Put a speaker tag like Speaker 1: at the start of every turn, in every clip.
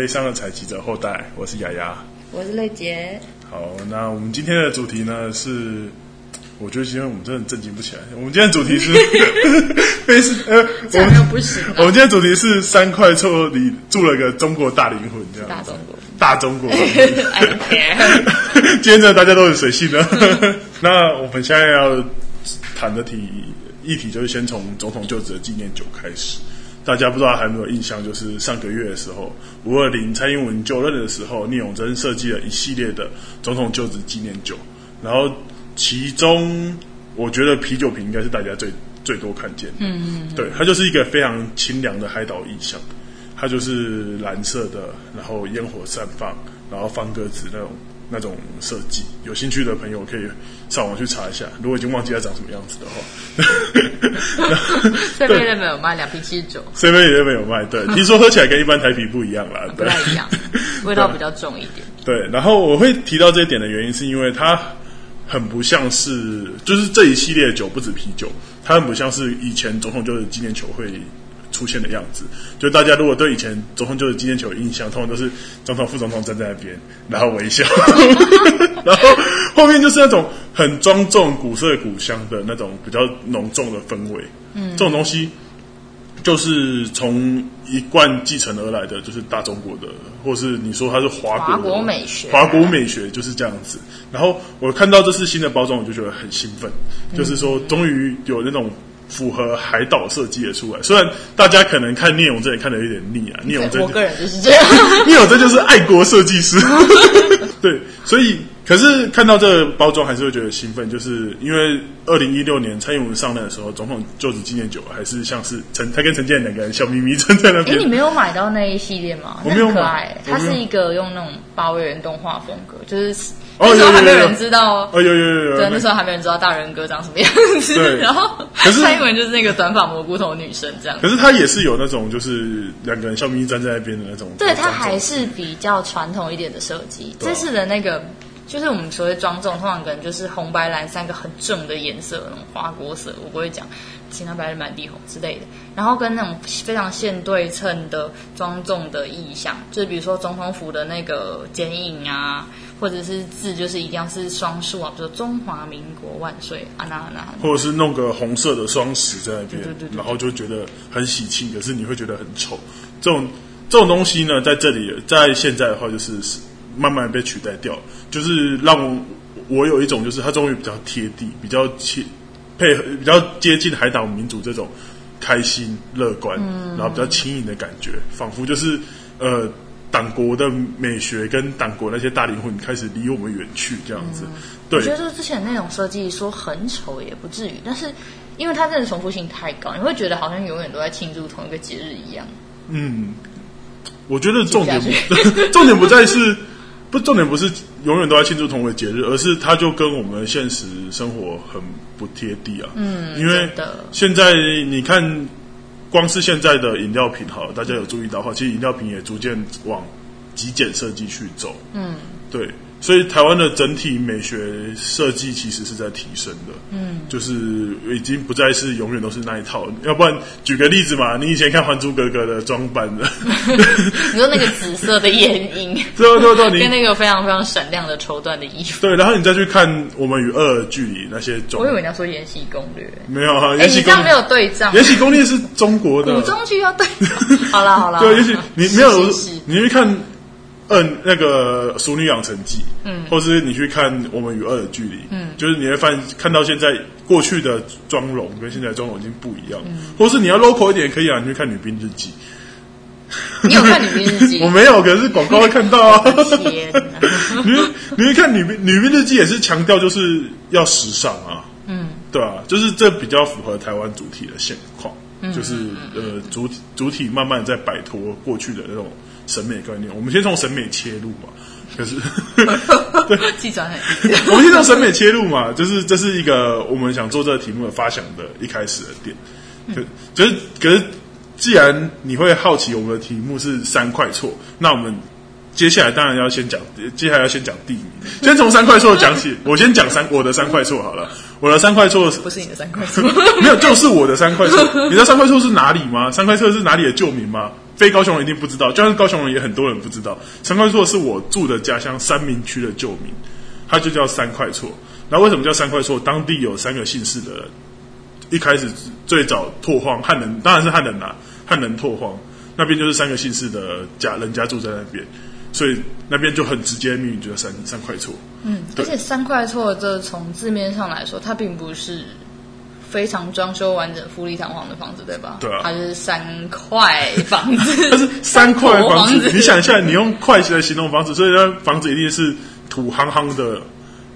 Speaker 1: 悲伤的采集者后代，我是雅雅，
Speaker 2: 我是瑞杰。
Speaker 1: 好，那我们今天的主题呢是，我觉得今天我们真的震惊不起来。我们今天的主题是，悲伤呃，
Speaker 2: 我们又不行。
Speaker 1: 我们今天的主题是三块厝里住了个中国大灵魂，这样
Speaker 2: 大中国，
Speaker 1: 大中国。
Speaker 2: 今
Speaker 1: 天真的大家都很随性的。那我们现在要谈的题议题就是先从总统就职的纪念酒开始。大家不知道还有没有印象，就是上个月的时候，五二零蔡英文就任的时候，聂永真设计了一系列的总统就职纪念酒，然后其中我觉得啤酒瓶应该是大家最最多看见的，嗯，嗯嗯，对，它就是一个非常清凉的海岛意象，它就是蓝色的，然后烟火散放，然后放鸽子那种。那种设计，有兴趣的朋友可以上网去查一下。如果已经忘记它长什么样子的话，
Speaker 2: 这 边那边有卖两瓶七十九，
Speaker 1: 这边也没有卖。对，听说喝起来跟一般台啤不一样啦，
Speaker 2: 不太一样，味道比较重一点。
Speaker 1: 对，然后我会提到这一点的原因，是因为它很不像是，就是这一系列的酒不止啤酒，它很不像是以前总统就是纪念球会。出现的样子，就大家如果对以前总统就是纪念球有印象，通常都是总统、副总统站在那边，然后微笑，然后后面就是那种很庄重、古色古香的那种比较浓重的氛围。嗯，这种东西就是从一贯继承而来的，就是大中国的，或是你说它是华国，
Speaker 2: 华国美学，
Speaker 1: 华国美学就是这样子。然后我看到这次新的包装，我就觉得很兴奋，嗯、就是说终于有那种。符合海岛设计的出来，虽然大家可能看聂永真也看的有点腻啊。聂永真，
Speaker 2: 我个人就是这样。
Speaker 1: 聂永真就是爱国设计师，对，所以可是看到这个包装还是会觉得兴奋，就是因为二零一六年蔡英文上任的时候，总统就职纪念酒还是像是陈他跟陈建两个人笑眯眯站在那边。哎，
Speaker 2: 你没有买到那一系列吗？
Speaker 1: 我没有
Speaker 2: 买，它是一个用那种八位元动画风格，就是。那时候还没有人知道哦，
Speaker 1: 有有有有，
Speaker 2: 对，那时候还没有人知道大人哥长什么样子。对，然后蔡英文就是那个短发蘑菇头女生这样。
Speaker 1: 可是她也是有那种，就是两个人笑眯眯站在那边的那种。
Speaker 2: 对，她还是比较传统一点的设计。这次的那个，就是我们所谓庄重，通常可能就是红白蓝三个很正的颜色，那种花果色，我不会讲其他白日满地红之类的。然后跟那种非常线对称的庄重的意象，就是比如说总统府的那个剪影啊。或者是字就是一定要是双数啊，比如说中华民国万岁啊那那，
Speaker 1: 或者是弄个红色的双十在那边，
Speaker 2: 对对对对，
Speaker 1: 然后就觉得很喜庆，可是你会觉得很丑。这种这种东西呢，在这里在现在的话，就是慢慢被取代掉，就是让我，我有一种就是它终于比较贴地，比较切配合，比较接近海岛民族这种开心乐观，嗯、然后比较轻盈的感觉，仿佛就是呃。党国的美学跟党国那些大灵魂开始离我们远去，这样子。嗯、对，
Speaker 2: 我觉得之前那种设计说很丑也不至于，但是因为它真的重复性太高，你会觉得好像永远都在庆祝同一个节日一样。
Speaker 1: 嗯，我觉得重点不 重点不在是不重点不是永远都在庆祝同一个节日，而是它就跟我们现实生活很不贴地啊。嗯，因为现在你看。光是现在的饮料瓶，好了，大家有注意到的话，其实饮料瓶也逐渐往极简设计去走。嗯，对。所以台湾的整体美学设计其实是在提升的，嗯，就是已经不再是永远都是那一套。要不然举个例子嘛，你以前看《还珠格格》的装扮的，
Speaker 2: 你说那个紫色的眼影，
Speaker 1: 对 对对，
Speaker 2: 跟那个非常非常闪亮的绸缎的衣服，
Speaker 1: 对，然后你再去看《我们与恶的距离》那些装，
Speaker 2: 我以为你要说《延禧攻略》，
Speaker 1: 没有哈，《
Speaker 2: 延禧攻略》没有对仗，《
Speaker 1: 延禧攻略》是中国的，
Speaker 2: 古装剧要对，好了好了，
Speaker 1: 对，也许你没有，你去看。嗯，那个《熟女养成记》，嗯，或是你去看《我们与恶的距离》，嗯，就是你会发现看到现在过去的妆容跟现在妆容已经不一样，嗯，或是你要 local 一点可以啊，你去看《女兵日记》。
Speaker 2: 你有看《女兵日记》？
Speaker 1: 我没有，可是广告会看到啊。你你会看《女兵女兵日记》也是强调就是要时尚啊，嗯，对啊，就是这比较符合台湾主体的现况，嗯，就是呃主体主体慢慢在摆脱过去的那种。审美观念，我们先从审美切入嘛。可是，对，
Speaker 2: 记转很。
Speaker 1: 我们先从审美切入嘛，就是这是一个我们想做这个题目的发想的一开始的点。可，就是，可是，既然你会好奇我们的题目是三块厝，那我们接下来当然要先讲，接下来要先讲地名。先从三块厝讲起，我先讲三我的三块厝好了。我的三块厝
Speaker 2: 不是你的三块厝，
Speaker 1: 没有，就是我的三块厝。你知道三块厝是哪里吗？三块厝是哪里的旧名吗？非高雄人一定不知道，就算是高雄人也很多人不知道。三块厝是我住的家乡三明区的旧名，它就叫三块厝。那为什么叫三块厝？当地有三个姓氏的人，一开始最早拓荒汉人，当然是汉人啦，汉人拓荒那边就是三个姓氏的家人家住在那边，所以那边就很直接命名就叫三三块厝。
Speaker 2: 嗯，而且三块厝这从字面上来说，它并不是。非常装修完整、富丽堂皇的房子，对吧？
Speaker 1: 对啊，
Speaker 2: 它就是三块房子。
Speaker 1: 它是三块房子，你想一下，你用块来形容房子，所以那房子一定是土夯夯的，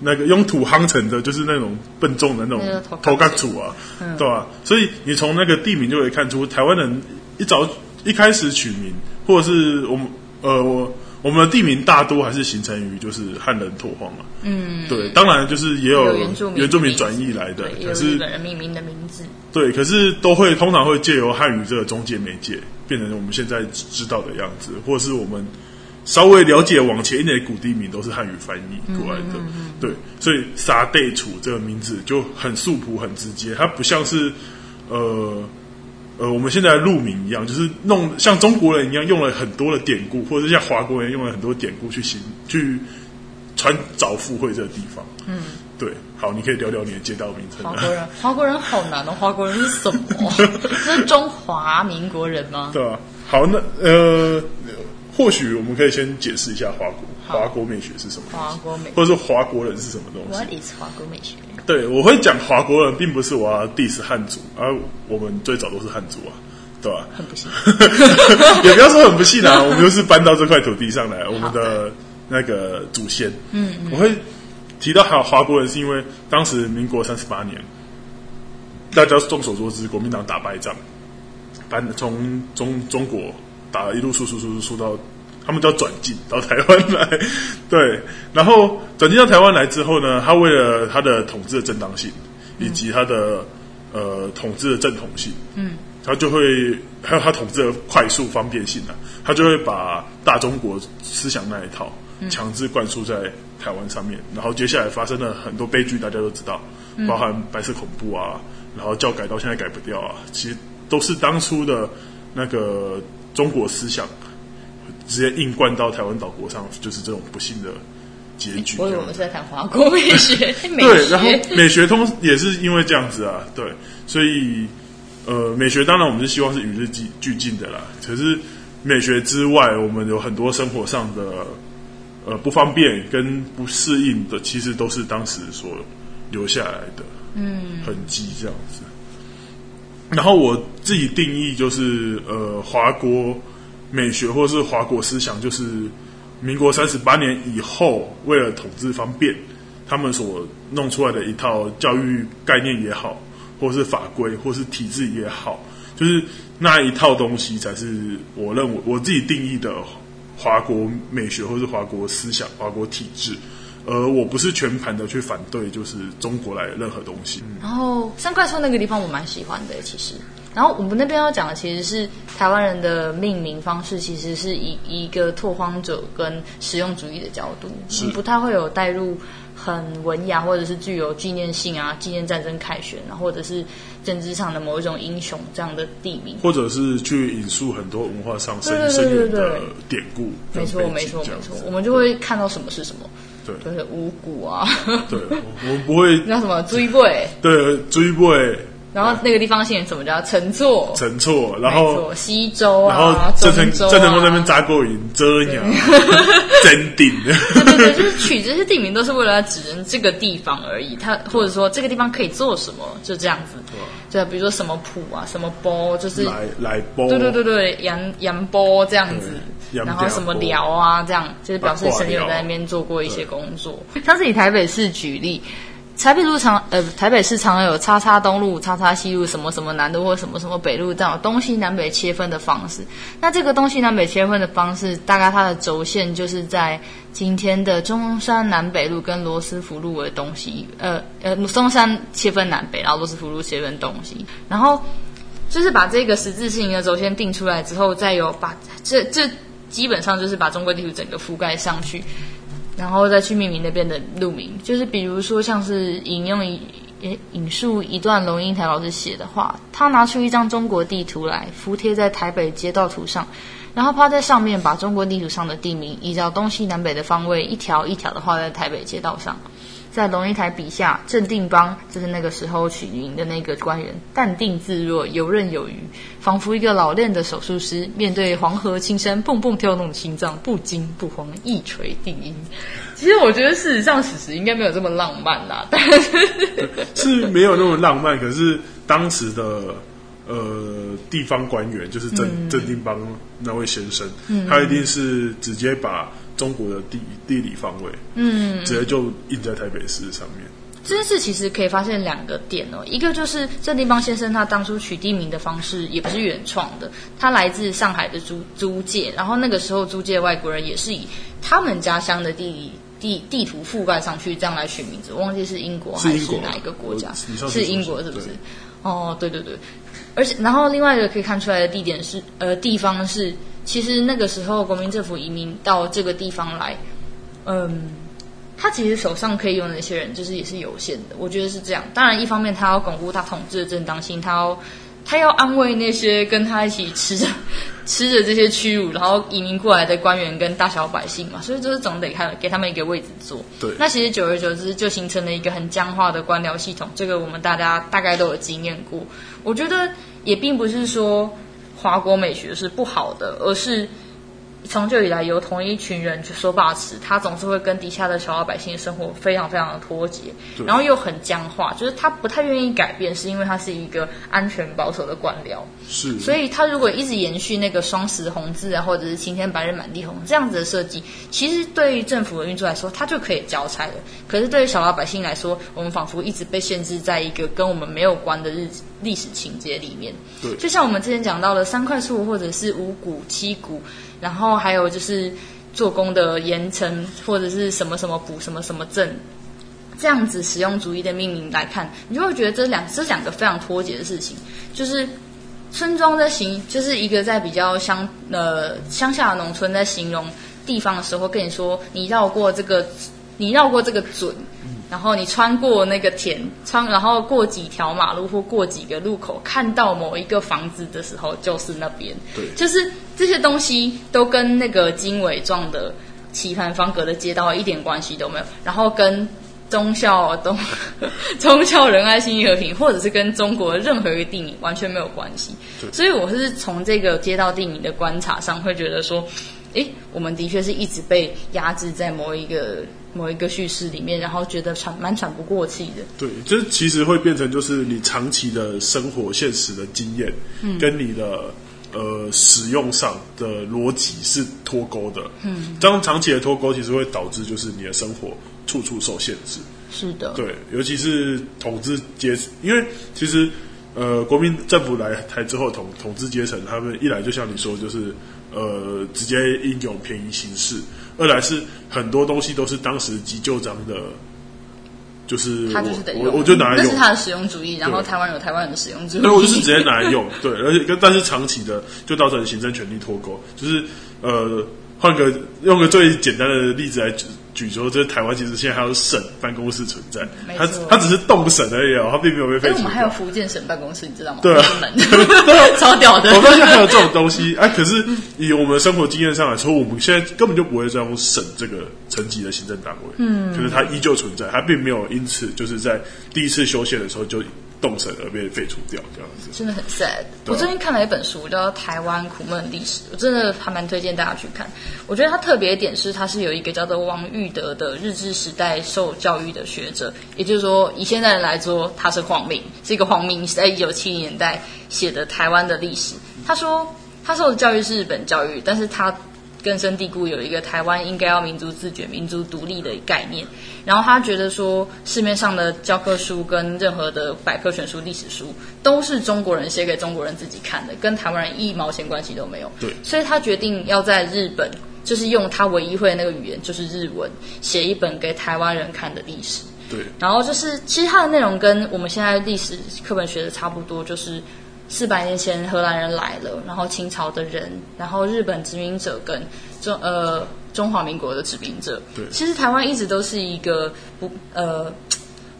Speaker 1: 那个用土夯成的，就是那种笨重的那种头盖土啊，嗯、对吧、啊？所以你从那个地名就可以看出，台湾人一早一开始取名，或者是我们呃我。我们的地名大多还是形成于就是汉人拓荒嘛，嗯，对，当然就是也有原住民转译来的，可是
Speaker 2: 日本人命名的名字，
Speaker 1: 对，可是都会通常会借由汉语这个中介媒介，变成我们现在知道的样子，或是我们稍微了解往前一点的古地名都是汉语翻译过来的，嗯嗯嗯、对，所以沙地楚这个名字就很素朴很直接，它不像是呃。呃，我们现在路名一样，就是弄像中国人一样用了很多的典故，或者是像华国人用了很多典故去行去传找附会这个地方。嗯，对，好，你可以聊聊你的街道名称。
Speaker 2: 华国人，华国人好难哦，华国人是什么？是中华民国人吗？
Speaker 1: 对啊，好，那呃，或许我们可以先解释一下华国华国美学是什么，
Speaker 2: 华国美，
Speaker 1: 或者说华国人是什么东西
Speaker 2: ？What is 华国美学？
Speaker 1: 对，我会讲华国人，并不是我要 diss 汉族，而、啊、我们最早都是汉族啊，对吧？
Speaker 2: 很不幸，
Speaker 1: 也不要说很不幸啊，我们就是搬到这块土地上来，我们的那个祖先。嗯，嗯我会提到华华国人，是因为当时民国三十八年，大家众所周知，国民党打败仗，搬从中中国打一路输输输输到。他们叫转进到台湾来，对，然后转进到台湾来之后呢，他为了他的统治的正当性，以及他的呃统治的正统性，嗯，他就会还有他统治的快速方便性啊，他就会把大中国思想那一套强制灌输在台湾上面，然后接下来发生了很多悲剧，大家都知道，包含白色恐怖啊，然后教改到现在改不掉啊，其实都是当初的那个中国思想。直接硬灌到台湾岛国上，就是这种不幸的结局。
Speaker 2: 我以为我们是在谈华国美学，美学
Speaker 1: 对，然后美学通也是因为这样子啊，对，所以呃，美学当然我们是希望是与日俱进的啦。可是美学之外，我们有很多生活上的呃不方便跟不适应的，其实都是当时所留下来的嗯痕迹这样子。嗯、然后我自己定义就是呃华国。美学或是华国思想，就是民国三十八年以后，为了统治方便，他们所弄出来的一套教育概念也好，或是法规，或是体制也好，就是那一套东西才是我认为我自己定义的华国美学或是华国思想、华国体制。而我不是全盘的去反对，就是中国来的任何东西。
Speaker 2: 然后三块厝那个地方我蛮喜欢的，其实。然后我们那边要讲的其实是台湾人的命名方式，其实是以一个拓荒者跟实用主义的角度，是不太会有带入很文雅或者是具有纪念性啊、纪念战争凯旋啊，或者是政治上的某一种英雄这样的地名，
Speaker 1: 或者是去引述很多文化上深深远的典故。
Speaker 2: 没错，没错，没错，我们就会看到什么是什么。对，就是五谷啊。
Speaker 1: 对，我们不会。
Speaker 2: 那什么追背？
Speaker 1: 对，追背。
Speaker 2: 然后那个地方姓什么叫陈厝？
Speaker 1: 陈厝，然后
Speaker 2: 西周啊，
Speaker 1: 然后郑成郑成功那边扎过营，遮鸟，真顶。
Speaker 2: 对 对对，就是取这些地名都是为了指人这个地方而已。他或者说这个地方可以做什么，就这样子。对，比如说什么埔啊，什么波，就是
Speaker 1: 来来波。
Speaker 2: 对对对对，杨杨波这样子。然后什么寮啊，这样就是表示曾经有在那边做过一些工作。像是以台北市举例。台北路常呃，台北市常有叉叉东路、叉叉西路、什么什么南路或什么什么北路这样东西南北切分的方式。那这个东西南北切分的方式，大概它的轴线就是在今天的中山南北路跟罗斯福路的东西。呃呃，中山切分南北，然后罗斯福路切分东西。然后就是把这个十字形的轴线定出来之后，再有把这这基本上就是把中国地图整个覆盖上去。然后再去命名那边的路名，就是比如说像是引用一引述一段龙应台老师写的话，他拿出一张中国地图来，服贴在台北街道图上，然后趴在上面，把中国地图上的地名依照东西南北的方位，一条一条的画在台北街道上。在龙应台笔下，镇定邦就是那个时候取名的那个官员，淡定自若，游刃有余，仿佛一个老练的手术师，面对黄河青山蹦蹦跳动的心脏，不惊不慌，一锤定音。其实我觉得事实上史实应该没有这么浪漫啦，但是
Speaker 1: 是没有那么浪漫。可是当时的呃地方官员，就是镇镇、嗯、定邦那位先生，嗯、他一定是直接把。中国的地地理方位，嗯，直接就印在台北市上面。
Speaker 2: 这件事其实可以发现两个点哦，一个就是郑定邦先生他当初取地名的方式也不是原创的，他来自上海的租租界，然后那个时候租界外国人也是以他们家乡的地理地地图覆盖上去这样来取名字，我忘记是英国还是哪一个国家，是，是英国是不是？哦，对对对，而且然后另外一个可以看出来的地点是呃地方是。其实那个时候，国民政府移民到这个地方来，嗯，他其实手上可以用的那些人，就是也是有限的。我觉得是这样。当然，一方面他要巩固他统治的正当性，他要他要安慰那些跟他一起吃着 吃着这些屈辱，然后移民过来的官员跟大小百姓嘛，所以就是总得看给他们一个位置坐。
Speaker 1: 对。
Speaker 2: 那其实久而久之，就形成了一个很僵化的官僚系统。这个我们大家大概都有经验过。我觉得也并不是说。华国美学是不好的，而是长久以来由同一群人去说把持，他总是会跟底下的小老百姓生活非常非常的脱节，然后又很僵化，就是他不太愿意改变，是因为他是一个安全保守的官僚，
Speaker 1: 是，
Speaker 2: 所以他如果一直延续那个双十红字啊，或者是晴天白日满地红这样子的设计，其实对于政府的运作来说，他就可以交差了。可是对于小老百姓来说，我们仿佛一直被限制在一个跟我们没有关的日子。历史情节里面，
Speaker 1: 对，
Speaker 2: 就像我们之前讲到的三块厝或者是五谷七谷，然后还有就是做工的盐埕或者是什么什么补什么什么镇，这样子实用主义的命名来看，你就会觉得这两这两个非常脱节的事情，就是村庄在形，就是一个在比较乡呃乡下的农村在形容地方的时候，跟你说你绕过这个，你绕过这个准。然后你穿过那个田，穿然后过几条马路或过几个路口，看到某一个房子的时候，就是那边。
Speaker 1: 对，
Speaker 2: 就是这些东西都跟那个经纬状的棋盘方格的街道一点关系都没有。然后跟忠孝东 忠孝仁爱信义和平，或者是跟中国任何一个地名完全没有关系。
Speaker 1: 对
Speaker 2: 所以我是从这个街道地名的观察上，会觉得说，诶，我们的确是一直被压制在某一个。某一个叙事里面，然后觉得喘蛮喘不过气的。
Speaker 1: 对，这其实会变成就是你长期的生活现实的经验，嗯，跟你的呃使用上的逻辑是脱钩的。嗯，这样长期的脱钩，其实会导致就是你的生活处处受限制。
Speaker 2: 是的，
Speaker 1: 对，尤其是统治阶层，因为其实呃国民政府来台之后，统统治阶层他们一来就像你说，就是呃直接应有便宜行事。二来是很多东西都是当时急救章的，就是
Speaker 2: 他就是得
Speaker 1: 用，我我就拿来用，
Speaker 2: 那是他的使用主义，然后台湾有台湾人的使用主义，
Speaker 1: 对，我就是直接拿来用，对，而且跟但是长期的就造成行政权力脱钩，就是呃，换个用个最简单的例子来举。举说，这台湾其实现在还有省办公室存在，它它只是动省而已哦，它并没有被废除。
Speaker 2: 我们还有福建省办公室，你知道吗？
Speaker 1: 对啊，
Speaker 2: 超屌的。
Speaker 1: 我发现还有这种东西，哎，可是以我们的生活经验上来说，我们现在根本就不会再用省这个层级的行政单位，嗯，可是它依旧存在，它并没有因此就是在第一次修宪的时候就。动省而被废除掉，这样子
Speaker 2: 真的很 sad。我最近看了一本书，叫《台湾苦闷历史》，我真的还蛮推荐大家去看。我觉得它特别一点是，它是有一个叫做王玉德的日治时代受教育的学者，也就是说，以现在人来说，他是皇民，是一个皇民，是在一九七零年代写的台湾的历史。他说，他受的教育是日本教育，但是他。根深蒂固有一个台湾应该要民族自觉、民族独立的概念，然后他觉得说市面上的教科书跟任何的百科全书、历史书都是中国人写给中国人自己看的，跟台湾人一毛钱关系都没有。
Speaker 1: 对，
Speaker 2: 所以他决定要在日本，就是用他唯一会的那个语言，就是日文，写一本给台湾人看的历史。
Speaker 1: 对，
Speaker 2: 然后就是其实它的内容跟我们现在历史课本学的差不多，就是。四百年前荷兰人来了，然后清朝的人，然后日本殖民者跟中呃中华民国的殖民者。
Speaker 1: 对，
Speaker 2: 其实台湾一直都是一个不呃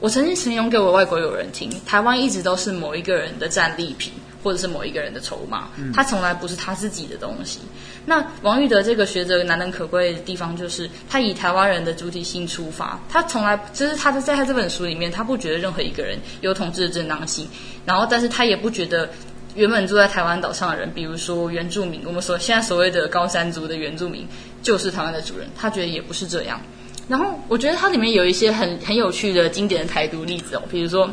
Speaker 2: 我曾经形容给我外国友人听，台湾一直都是某一个人的战利品，或者是某一个人的筹码，他从来不是他自己的东西。那王玉德这个学者难能可贵的地方，就是他以台湾人的主体性出发，他从来就是他在他这本书里面，他不觉得任何一个人有统治的正当性，然后但是他也不觉得。原本住在台湾岛上的人，比如说原住民，我们所现在所谓的高山族的原住民，就是台湾的主人。他觉得也不是这样。然后我觉得它里面有一些很很有趣的经典的台独例子哦，比如说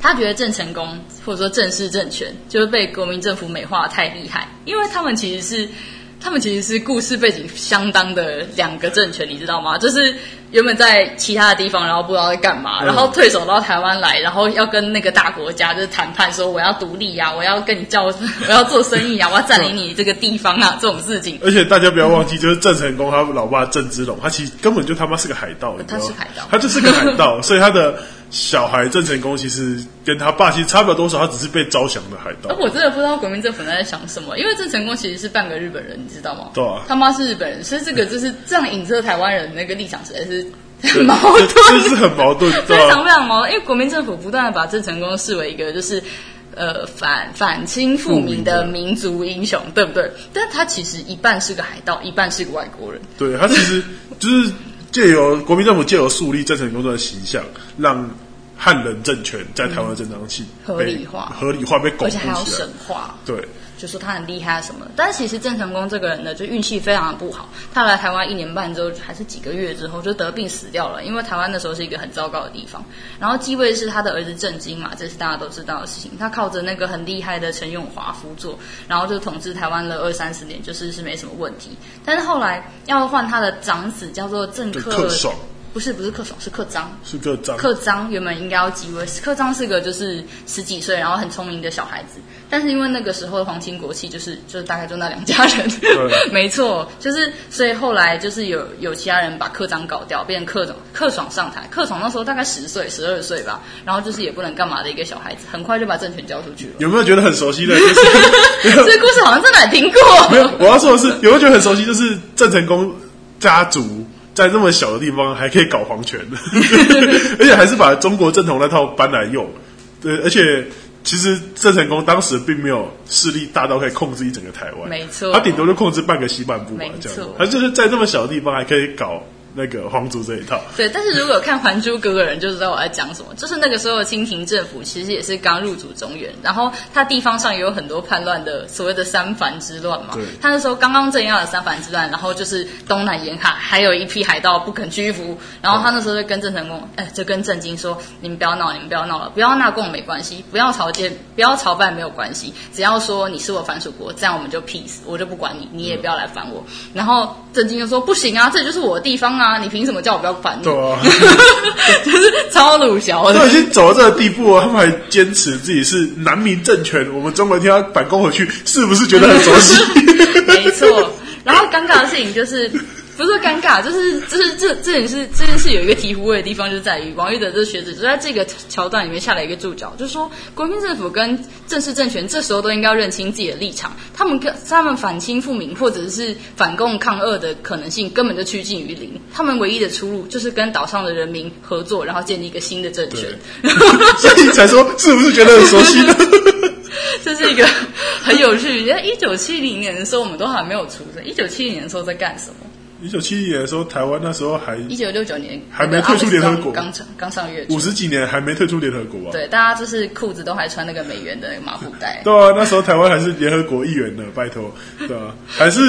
Speaker 2: 他觉得郑成功或者说郑氏政权就是被国民政府美化太厉害，因为他们其实是他们其实是故事背景相当的两个政权，你知道吗？就是。原本在其他的地方，然后不知道在干嘛，然后退守到台湾来，然后要跟那个大国家就是谈判，说我要独立呀、啊，我要跟你叫，我要做生意啊，我要占领你这个地方啊，这种事情。
Speaker 1: 而且大家不要忘记，就是郑成功他老爸郑芝龙，他其实根本就他妈是个海盗，
Speaker 2: 他是海盗，
Speaker 1: 他就是个海盗，所以他的小孩郑成功其实跟他爸其实差不了多少，他只是被招降的海盗。
Speaker 2: 我真的不知道国民政府在想什么，因为郑成功其实是半个日本人，你知道吗？
Speaker 1: 对啊，
Speaker 2: 他妈是日本人，所以这个就是这样影射台湾人那个立场实在是。很 矛盾，
Speaker 1: 这是很矛盾，
Speaker 2: 非常非常矛盾。因为国民政府不断的把郑成功视为一个就是呃反反清复明的民族英雄，对不对？但他其实一半是个海盗，一半是个外国人。
Speaker 1: 对，他其实就是借由国民政府借由树立郑成功的形象，让汉人政权在台湾的正当性
Speaker 2: 合理化，
Speaker 1: 合理化被巩固起来，而且
Speaker 2: 还要神化。
Speaker 1: 对。
Speaker 2: 就说他很厉害什么，但是其实郑成功这个人呢，就运气非常的不好。他来台湾一年半之后，还是几个月之后，就得病死掉了。因为台湾那时候是一个很糟糕的地方。然后继位是他的儿子郑经嘛，这是大家都知道的事情。他靠着那个很厉害的陈永华辅佐，然后就统治台湾了二三十年，就是是没什么问题。但是后来要换他的长子，叫做郑克爽。不是不是克爽，是克彰，
Speaker 1: 是克彰。
Speaker 2: 克彰原本应该要继位，克彰是个就是十几岁，然后很聪明的小孩子。但是因为那个时候的皇亲国戚，就是就是大概就那两家人，对 没错，就是所以后来就是有有其他人把克彰搞掉，变成克爽克爽上台。克爽那时候大概十岁十二岁吧，然后就是也不能干嘛的一个小孩子，很快就把政权交出去了。
Speaker 1: 有没有觉得很熟悉的？
Speaker 2: 就是、这个故事好像在哪听过？
Speaker 1: 没有，我要说的是，有没有觉得很熟悉？就是郑成功家族。在那么小的地方还可以搞皇权，而且还是把中国正统那套搬来用。对，而且其实郑成功当时并没有势力大到可以控制一整个台湾，
Speaker 2: 没错，
Speaker 1: 他顶多就控制半个西半部嘛，这样，他就是在这么小的地方还可以搞。那个皇族这一套，
Speaker 2: 对，但是如果有看《还珠格格》的人就知道我在讲什么，就是那个时候的清廷政府其实也是刚入主中原，然后他地方上也有很多叛乱的所谓的三藩之乱嘛。对，他那时候刚刚镇压了三藩之乱，然后就是东南沿海还有一批海盗不肯屈服，然后他那时候就跟郑成功，哎，就跟郑经说：“你们不要闹，你们不要闹了，不要纳贡没关系，不要朝见，不要朝拜没有关系，只要说你是我藩属国，这样我们就 peace，我就不管你，你也不要来烦我。”然后郑经就说：“不行啊，这就是我的地方啊，你凭什么叫我？”不要烦，对啊，就是超鲁小，
Speaker 1: 都已经走到这个地步了，他们还坚持自己是南明政权。我们中国人听他反攻回去，是不是觉得很熟悉？
Speaker 2: 没错。然后尴尬的事情就是。不是尴尬，就是就是这这件事这件事有一个醍醐味的地方，就在于王玉德这个学者就在这个桥段里面下了一个注脚，就是说国民政府跟正式政权这时候都应该要认清自己的立场，他们跟他们反清复明或者是反共抗恶的可能性根本就趋近于零，他们唯一的出路就是跟岛上的人民合作，然后建立一个新的政权。
Speaker 1: 所以才说是不是觉得很熟悉呢？
Speaker 2: 这是一个很有趣。在一九七零年的时候，我们都还没有出生。一九七零年的时候在干什么？
Speaker 1: 一九七一年的时候，台湾那时候还
Speaker 2: 一九六九年
Speaker 1: 还没退出联合国，
Speaker 2: 刚刚上月
Speaker 1: 五十几年还没退出联合国啊。
Speaker 2: 对，大家就是裤子都还穿那个美元的那个麻布袋。
Speaker 1: 对啊，那时候台湾还是联合国议员呢，拜托，对啊，还是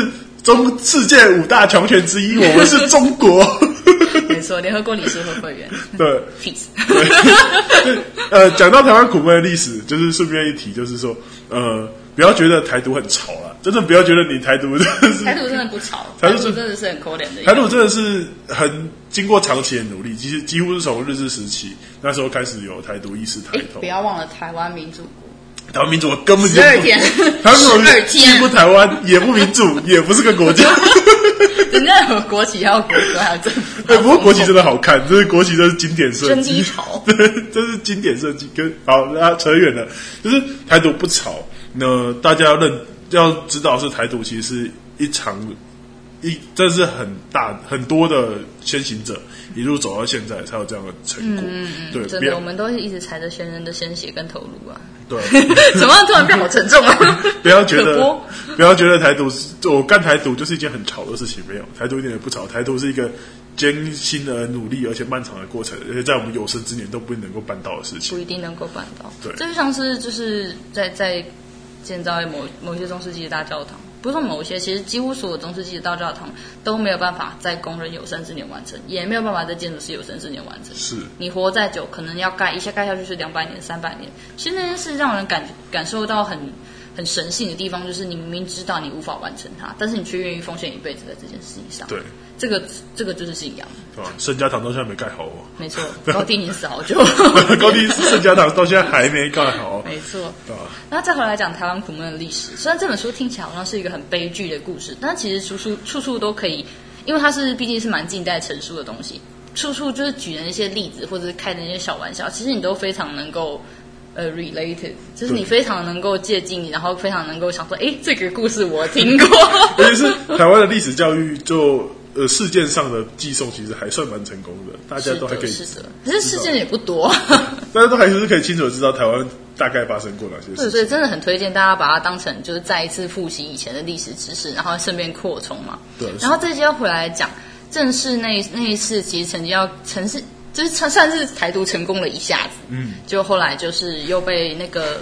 Speaker 1: 中世界五大强权之一，我们是中国。
Speaker 2: 没错，联合国理事会会员。
Speaker 1: 对，peace。呃，讲到台湾苦闷的历史，就是顺便一提，就是说，呃。不要觉得台独很潮了，真的不要觉得你台独真的是
Speaker 2: 台独真的不潮，台独真的是很可怜的。
Speaker 1: 台独真的是很经过长期的努力，其实几乎是从日治时期那时候开始有台独意识抬头。
Speaker 2: 不要忘了台湾民主国，
Speaker 1: 台湾民主国根本就不，
Speaker 2: 十二天，
Speaker 1: 台湾既不台湾，也不民主，也不是个国家。
Speaker 2: 人家有国旗，还有国歌，还有政府。
Speaker 1: 对，不过国旗真的好看，这是国旗，这是经典设计。
Speaker 2: 真低潮，
Speaker 1: 对，这是经典设计。跟好，那扯远了，就是台独不潮。那大家要认要知道，是台独其实是一场一这是很大很多的先行者一路走到现在才有这样的成果。
Speaker 2: 嗯嗯，
Speaker 1: 对，
Speaker 2: 真的，我们都是一直踩着先人的鲜血跟头颅啊。
Speaker 1: 对，
Speaker 2: 怎么突然变好沉重啊？
Speaker 1: 不要觉得 不要觉得台独，我干台独就是一件很潮的事情，没有台独一点也不潮，台独是一个艰辛的努力而且漫长的过程，而且在我们有生之年都不能够办到的事情，
Speaker 2: 不一定能够办到。
Speaker 1: 对，
Speaker 2: 这就像是就是在在建造某某些中世纪的大教堂。不是说某些，其实几乎所有中世纪的大教堂都没有办法在工人有生之年完成，也没有办法在建筑师有生之年完成。
Speaker 1: 是
Speaker 2: 你活再久，可能要盖一下盖下去是两百年、三百年。其实那件事让人感感受到很很神性的地方，就是你明明知道你无法完成它，但是你却愿意奉献一辈子在这件事情上。
Speaker 1: 对。
Speaker 2: 这个这个就是信仰，
Speaker 1: 对吧？圣家堂到现在没盖好哦。
Speaker 2: 没错，高第已经死好久。
Speaker 1: 高低圣家堂到现在还没盖好。
Speaker 2: 没错，
Speaker 1: 对吧？
Speaker 2: 那再回来讲台湾苦闷的历史，虽然这本书听起来好像是一个很悲剧的故事，但其实处处处处都可以，因为它是毕竟是蛮近代成书的东西，处处就是举的一些例子或者是开的那些小玩笑，其实你都非常能够呃 related，就是你非常能够借镜，然后非常能够想说，哎，这个故事我听过。
Speaker 1: 尤其是台湾的历史教育就。呃，事件上的寄送其实还算蛮成功的，大家都还可以。
Speaker 2: 是的，可是事件也不多。
Speaker 1: 大家都还是可以清楚的知道台湾大概发生过哪些事情。
Speaker 2: 对，所以真的很推荐大家把它当成就是再一次复习以前的历史知识，然后顺便扩充嘛。
Speaker 1: 对。
Speaker 2: 然后这就要回来讲，正是那那一次，其实曾经要城市就是算是台独成功了一下子，嗯，就后来就是又被那个。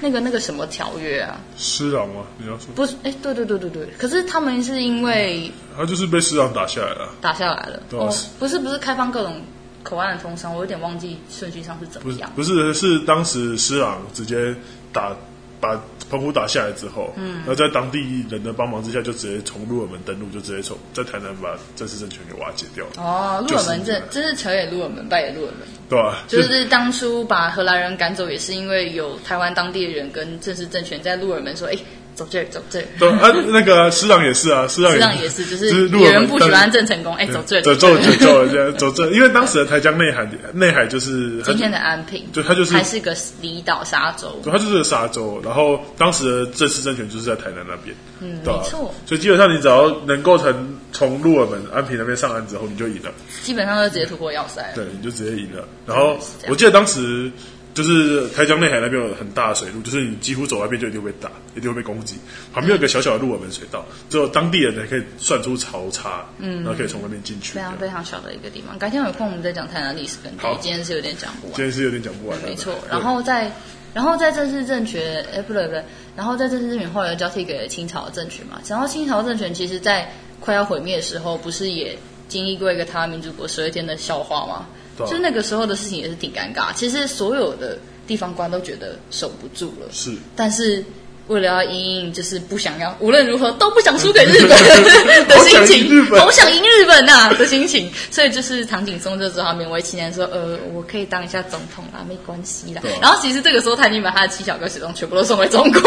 Speaker 2: 那个那个什么条约啊？
Speaker 1: 施琅吗？你要说
Speaker 2: 不是？哎，对对对对对。可是他们是因为
Speaker 1: 他就是被施琅打下来了，
Speaker 2: 打下来了。哦，不是不是开放各种口岸的通商，我有点忘记顺序上是怎么样。
Speaker 1: 不是，是当时施琅直接打把澎湖打下来之后，嗯，然后在当地人的帮忙之下，就直接从鹿耳门登陆，就直接从在台南把正式政权给瓦解掉了。
Speaker 2: 哦，鹿耳门这真是成也鹿耳门，败也鹿耳门。
Speaker 1: 对啊，
Speaker 2: 就是当初把荷兰人赶走，也是因为有台湾当地的人跟正式政权在鹿耳门说：“哎，走这儿，走这儿。”
Speaker 1: 对啊，那个师长也是啊，师长
Speaker 2: 也是，就是有人不喜欢郑成功，哎，走这儿，
Speaker 1: 走走走走走这，因为当时的台江内海，内海就是
Speaker 2: 今天的安平，
Speaker 1: 对它就是
Speaker 2: 还是个离岛沙洲，
Speaker 1: 对，它就是个沙洲。然后当时的正式政权就是在台南那边，
Speaker 2: 嗯，没错。
Speaker 1: 所以基本上你只要能够从从鹿耳门、安平那边上岸之后，你就赢了，
Speaker 2: 基本上就直接突破要塞，
Speaker 1: 对，你就直接赢了。然后我。记得当时就是台江内海那边有很大的水路，就是你几乎走那边就一定会被打，一定会被攻击。旁边有个小小的鹿耳门水道，只有当地人才可以算出潮差，嗯，然后可以从那边进去。
Speaker 2: 非常非常小的一个地方。改天有空我们再讲台南历史跟地。今天是有点讲不完。
Speaker 1: 今天是有点讲不完。
Speaker 2: 没错。然后在然后在正式政权，哎，不对不对，然后在正式政权后来交替给清朝的政权嘛。然后清朝政权其实，在快要毁灭的时候，不是也经历过一个台湾民主国十二天的笑话吗？就那个时候的事情也是挺尴尬。其实所有的地方官都觉得守不住了，
Speaker 1: 是。
Speaker 2: 但是为了要赢，就是不想要，无论如何都不想输给日本 的心情，好想赢日本呐的心情。所以就是唐景松就只好勉为其难说：“呃，我可以当一下总统啦，没关系啦。”然后其实这个时候他已经把他的七小哥血统全部都送回中国。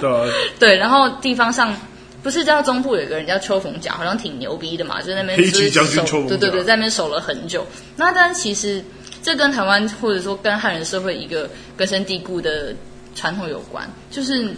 Speaker 1: 对，
Speaker 2: 对，然后地方上。不是叫中部有个人叫邱逢甲，好像挺牛逼的嘛，就在那边
Speaker 1: 黑旗将军邱逢甲，
Speaker 2: 对对对，在那边守了很久。那但其实这跟台湾或者说跟汉人社会一个根深蒂固的传统有关，就是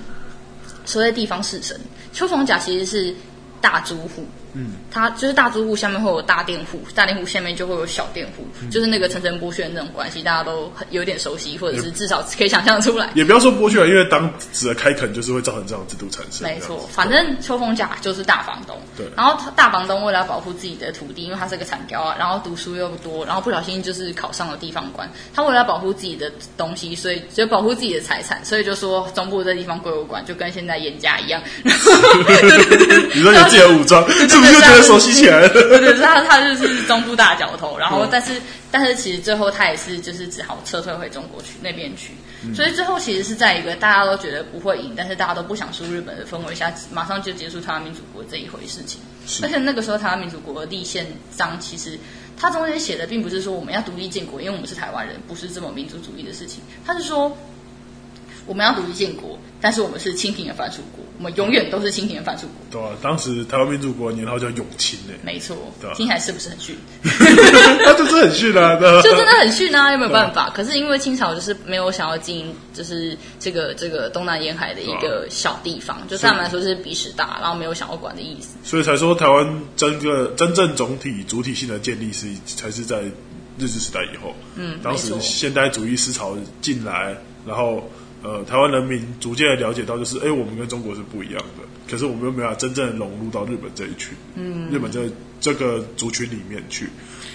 Speaker 2: 所谓地方士绅。邱逢甲其实是大租户。嗯，他就是大租户下面会有大佃户，大佃户下面就会有小佃户，嗯、就是那个层层剥削的那种关系，大家都很有点熟悉，或者是至少可以想象出来。
Speaker 1: 也不要说剥削，因为当时的开垦就是会造成这样的制度产生。
Speaker 2: 没错，反正秋风甲就是大房东。
Speaker 1: 对。
Speaker 2: 然后他大房东为了要保护自己的土地，因为他是个产销啊，然后读书又不多，然后不小心就是考上了地方官。他为了要保护自己的东西，所以就保护自己的财产，所以就说中部这地方归我管，就跟现在严家一样。
Speaker 1: 你说有自己的武装，是不是就觉得熟悉
Speaker 2: 起来了？对对，他 他就是中部大角头，然后但是但是其实最后他也是就是只好撤退回中国去那边去，所以最后其实是在一个大家都觉得不会赢，但是大家都不想输日本的氛围下，马上就结束台湾民主国这一回事情。而且那个时候台湾民主国的立宪章其实他中间写的并不是说我们要独立建国，因为我们是台湾人，不是这么民族主义的事情，他是说。我们要独立建国，但是我们是清廷的藩属国，我们永远都是清廷的藩属国。
Speaker 1: 对啊，当时台湾民主国年号叫永清诶。
Speaker 2: 没错，
Speaker 1: 对啊，
Speaker 2: 听起来是不是很逊？
Speaker 1: 他就是很逊啊，
Speaker 2: 就真的很逊啊，有没有办法？可是因为清朝就是没有想要经营，就是这个这个东南沿海的一个小地方，就对他们来说是比屎大，然后没有想要管的意思。
Speaker 1: 所以才说台湾真个真正总体主体性的建立是才是在日治时代以后。嗯，当时现代主义思潮进来，然后。呃，台湾人民逐渐的了解到，就是哎，我们跟中国是不一样的，可是我们又没有真正融入到日本这一群，嗯，日本这这个族群里面去。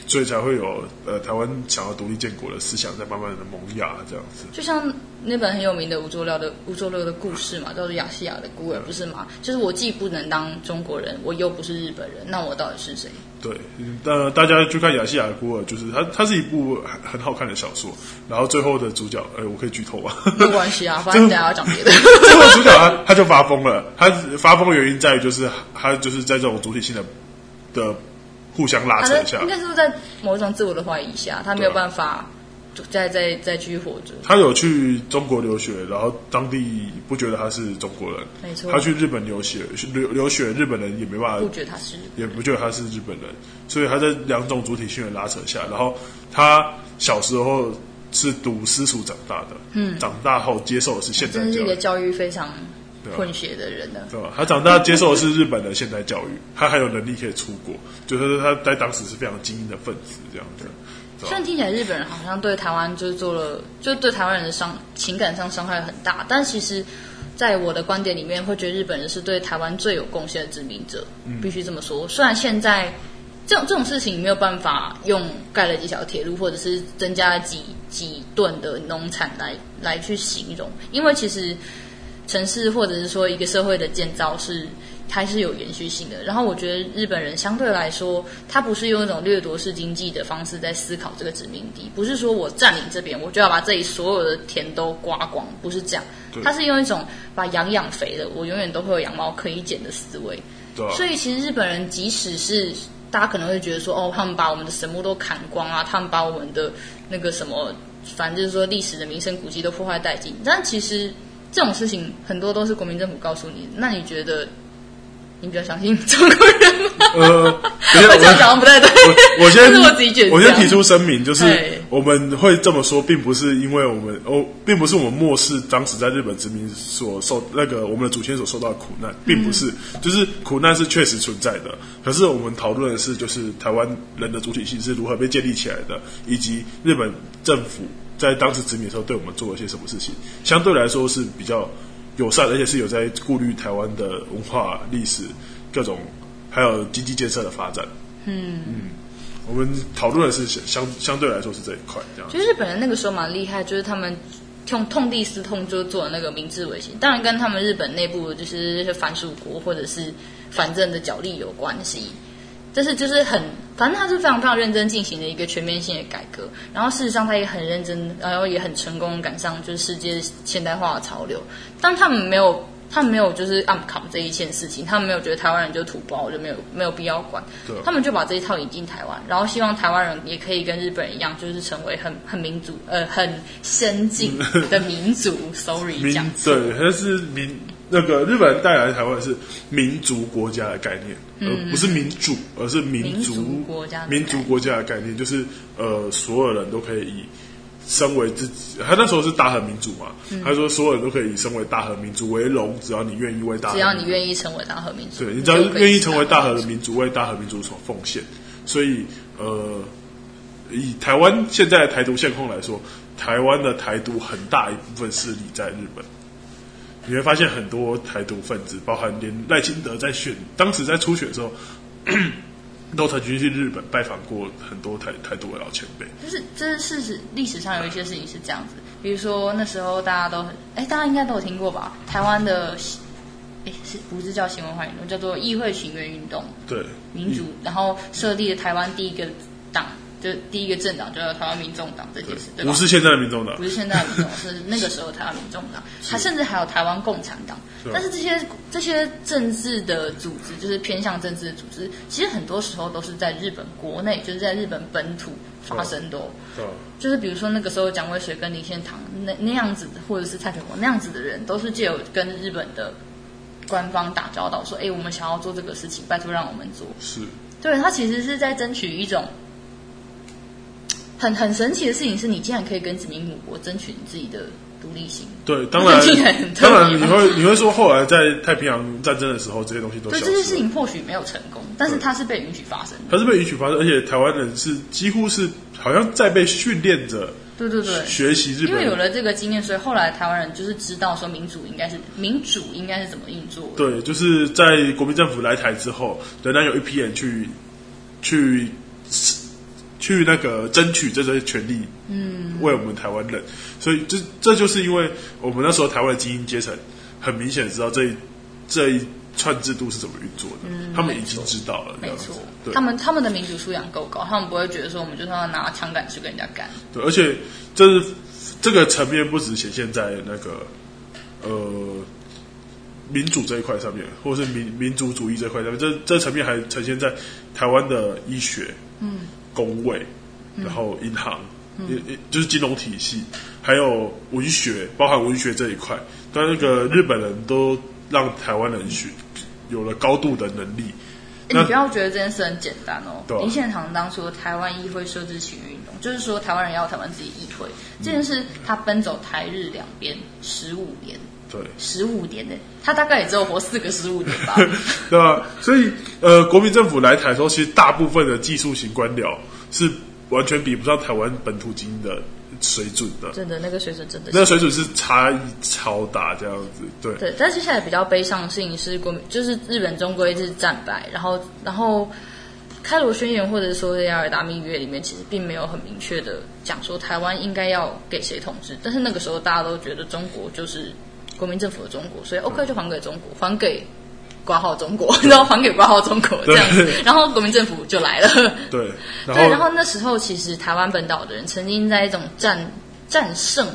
Speaker 1: 所以才会有呃台湾想要独立建国的思想在慢慢的萌芽这样子。
Speaker 2: 就像那本很有名的吴浊流的吴浊流的故事嘛，叫做《亚细亚的孤儿》，不是吗？就是我既不能当中国人，我又不是日本人，那我到底是谁？
Speaker 1: 对，那大家去看《亚细亚的孤儿》，就是它它是一部很很好看的小说。然后最后的主角，哎，我可以剧透吗？
Speaker 2: 没关系啊，反正等下要讲别的。
Speaker 1: 最后主角他他就发疯了，他发疯的原因在于就是他就是在这种主体性的的。互相拉扯一下，
Speaker 2: 应该是在某一种自我的怀疑下，他没有办法再再再继续活着。
Speaker 1: 他有去中国留学，然后当地不觉得他是中国人，没错。他去日本留学，留留学，日本人也没办法
Speaker 2: 不觉得他是，
Speaker 1: 也不觉得他是日本人，所以他在两种主体性的拉扯下，然后他小时候是读私塾长大的，嗯，长大后接受的是现在教育，
Speaker 2: 这是一个教育非常。混血的人呢？
Speaker 1: 对吧？他长大接受的是日本的现代教育，他还有能力可以出国，就是他在当时是非常精英的分子，这样子。
Speaker 2: 虽然听起来日本人好像对台湾就是做了，就对台湾人的伤情感上伤害很大，但其实，在我的观点里面，会觉得日本人是对台湾最有贡献的殖民者，嗯、必须这么说。虽然现在这种这种事情没有办法用盖了几条铁路，或者是增加了几几吨的农产来来去形容，因为其实。城市或者是说一个社会的建造是它是有延续性的。然后我觉得日本人相对来说，他不是用一种掠夺式经济的方式在思考这个殖民地，不是说我占领这边我就要把这里所有的田都刮光，不是这样。他是用一种把羊养肥了，我永远都会有羊毛可以剪的思维。对。所以其实日本人即使是大家可能会觉得说，哦，他们把我们的神木都砍光啊，他们把我们的那个什么，反正就是说历史的名胜古迹都破坏殆尽，但其实。这种事情很多都是国民政府告诉你，那你觉得你比较相信中国人吗？呃，我 这样讲不太对。
Speaker 1: 我，我先我自己觉得，我先提出声明，就是我们会这么说，并不是因为我们哦，并不是我们漠视当时在日本殖民所受那个我们的祖先所受到的苦难，并不是，嗯、就是苦难是确实存在的。可是我们讨论的是，就是台湾人的主体性是如何被建立起来的，以及日本政府。在当时殖民的时候，对我们做了些什么事情？相对来说是比较友善，而且是有在顾虑台湾的文化、历史、各种还有经济建设的发展。嗯嗯，我们讨论的是相相对来说是这一块。这样，
Speaker 2: 其实日本人那个时候蛮厉害，就是他们痛痛定思痛，就做了那个明治维新。当然，跟他们日本内部就是这些藩属国或者是反正的角力有关系。这是就是很，反正他是非常非常认真进行的一个全面性的改革，然后事实上他也很认真，然后也很成功赶上就是世界现代化的潮流。但他们没有，他们没有就是暗扛这一件事情，他们没有觉得台湾人就土包，就没有没有必要管。对他们就把这一套引进台湾，然后希望台湾人也可以跟日本人一样，就是成为很很民主呃很先进的民族。Sorry，
Speaker 1: 对，他是民。那个日本人带来台湾是民族国家的概念，而不是民主，而是民族国家。民族国家的概念就是呃，所有人都可以以身为自己。他那时候是大和民族嘛，他说所有人都可以以身为大和民族为荣，只要你愿意为大和。
Speaker 2: 只要你愿意成为大和民族，
Speaker 1: 对，你只要愿意成为大和的民族，为大和民族所奉献。所以呃，以台湾现在的台独现况来说，台湾的台独很大一部分势力在日本。你会发现很多台独分子，包含连赖清德在选当时在初选的时候，都曾经去日本拜访过很多台台独的老前辈。
Speaker 2: 就是这是事实，历史上有一些事情是这样子。比如说那时候大家都很，哎，大家应该都有听过吧？台湾的，哎，是不是叫新文化运动？叫做议会请愿运动。
Speaker 1: 对，
Speaker 2: 民主，然后设立了台湾第一个党。就第一个政党叫台湾民众党这件事，对吧？
Speaker 1: 不是现在的民众党，
Speaker 2: 不是现在的民众党，是那个时候台湾民众党，它甚至还有台湾共产党。但是这些这些政治的组织，就是偏向政治的组织，其实很多时候都是在日本国内，就是在日本本土发生的。对，就是比如说那个时候蒋渭水跟林献堂那那样子，或者是蔡全国那样子的人，都是借由跟日本的官方打交道，说：“哎，我们想要做这个事情，拜托让我们做。”
Speaker 1: 是，
Speaker 2: 对，他其实是在争取一种。很很神奇的事情是，你竟然可以跟殖民母国争取你自己的独立性。
Speaker 1: 对，当然，当然你会你会说，后来在太平洋战争的时候，这些东西都
Speaker 2: 对这些事情或许没有成功，但是它是被允许发生的。
Speaker 1: 它是被允许发生，而且台湾人是几乎是好像在被训练着。
Speaker 2: 对对对，
Speaker 1: 学习日本，
Speaker 2: 因为有了这个经验，所以后来台湾人就是知道说民主应该是民主应该是怎么运作。
Speaker 1: 对，就是在国民政府来台之后，仍然有一批人去去去那个争取这些权利，嗯，为我们台湾人。所以这这就是因为我们那时候台湾的精英阶层很明显知道这一这一串制度是怎么运作的，嗯，他们已经知道了，
Speaker 2: 没错，对，他们他们的民主素养够高，他们不会觉得说我们就是要拿枪杆去跟人家干。
Speaker 1: 对，而且这是这个层面不只显现在那个呃民主这一块上面，或者是民民族主义这一块上面，这这层面还呈现在台湾的医学、嗯，公卫，然后银行。也也就是金融体系，还有文学，包含文学这一块，但那个日本人都让台湾人学有了高度的能力。
Speaker 2: 你不要觉得这件事很简单哦。林献堂当初台湾议会设置请愿运动，就是说台湾人要台湾自己议会，嗯、这件事他奔走台日两边十五年，
Speaker 1: 对，
Speaker 2: 十五年呢，他大概也只有活四个十五年吧，
Speaker 1: 对吧？所以呃，国民政府来台的时候，其实大部分的技术型官僚是。完全比不上台湾本土精英的水准的，
Speaker 2: 真的那个水准真的，
Speaker 1: 那个水准是差异超大这样子，对。
Speaker 2: 对，但接下来比较悲伤的事情是国民，就是日本终归是战败，然后然后开罗宣言或者说雅尔达密约里面，其实并没有很明确的讲说台湾应该要给谁统治，但是那个时候大家都觉得中国就是国民政府的中国，所以 OK 就还给中国，还给。挂号中国，然后还给挂号中国这样子，然后国民政府就来了。
Speaker 1: 对，
Speaker 2: 然后对，然后那时候其实台湾本岛的人曾经在一种战战胜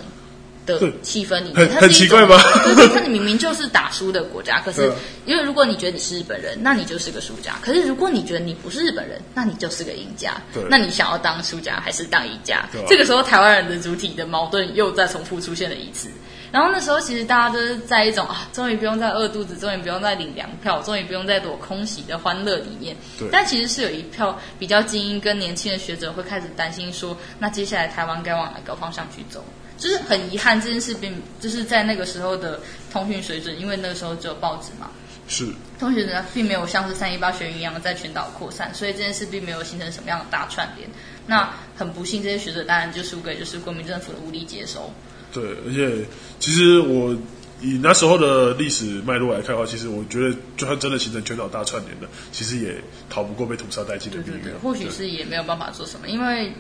Speaker 2: 的气氛里面，
Speaker 1: 很奇怪吗？
Speaker 2: 对对，他你明明就是打输的国家，可是因为如果你觉得你是日本人，那你就是个输家；可是如果你觉得你不是日本人，那你就是个赢家。对，那你想要当输家还是当赢家？这个时候台湾人的主体的矛盾又再重复出现了一次。然后那时候，其实大家都是在一种啊，终于不用再饿肚子，终于不用再领粮票，终于不用再躲空袭的欢乐里面。对。但其实是有一票比较精英跟年轻的学者会开始担心说，那接下来台湾该往哪个方向去走？就是很遗憾，这件事并就是在那个时候的通讯水准，因为那个时候只有报纸嘛。
Speaker 1: 是。
Speaker 2: 通讯呢，并没有像是三一八学运一样在全岛扩散，所以这件事并没有形成什么样的大串联。那很不幸，这些学者当然就输给就是国民政府的无力接收。
Speaker 1: 对，而且其实我以那时候的历史脉络来看的话，其实我觉得，就算真的形成全岛大串联的，其实也逃不过被屠杀殆尽的命运。对对对，
Speaker 2: 或许是也没有办法做什么，因为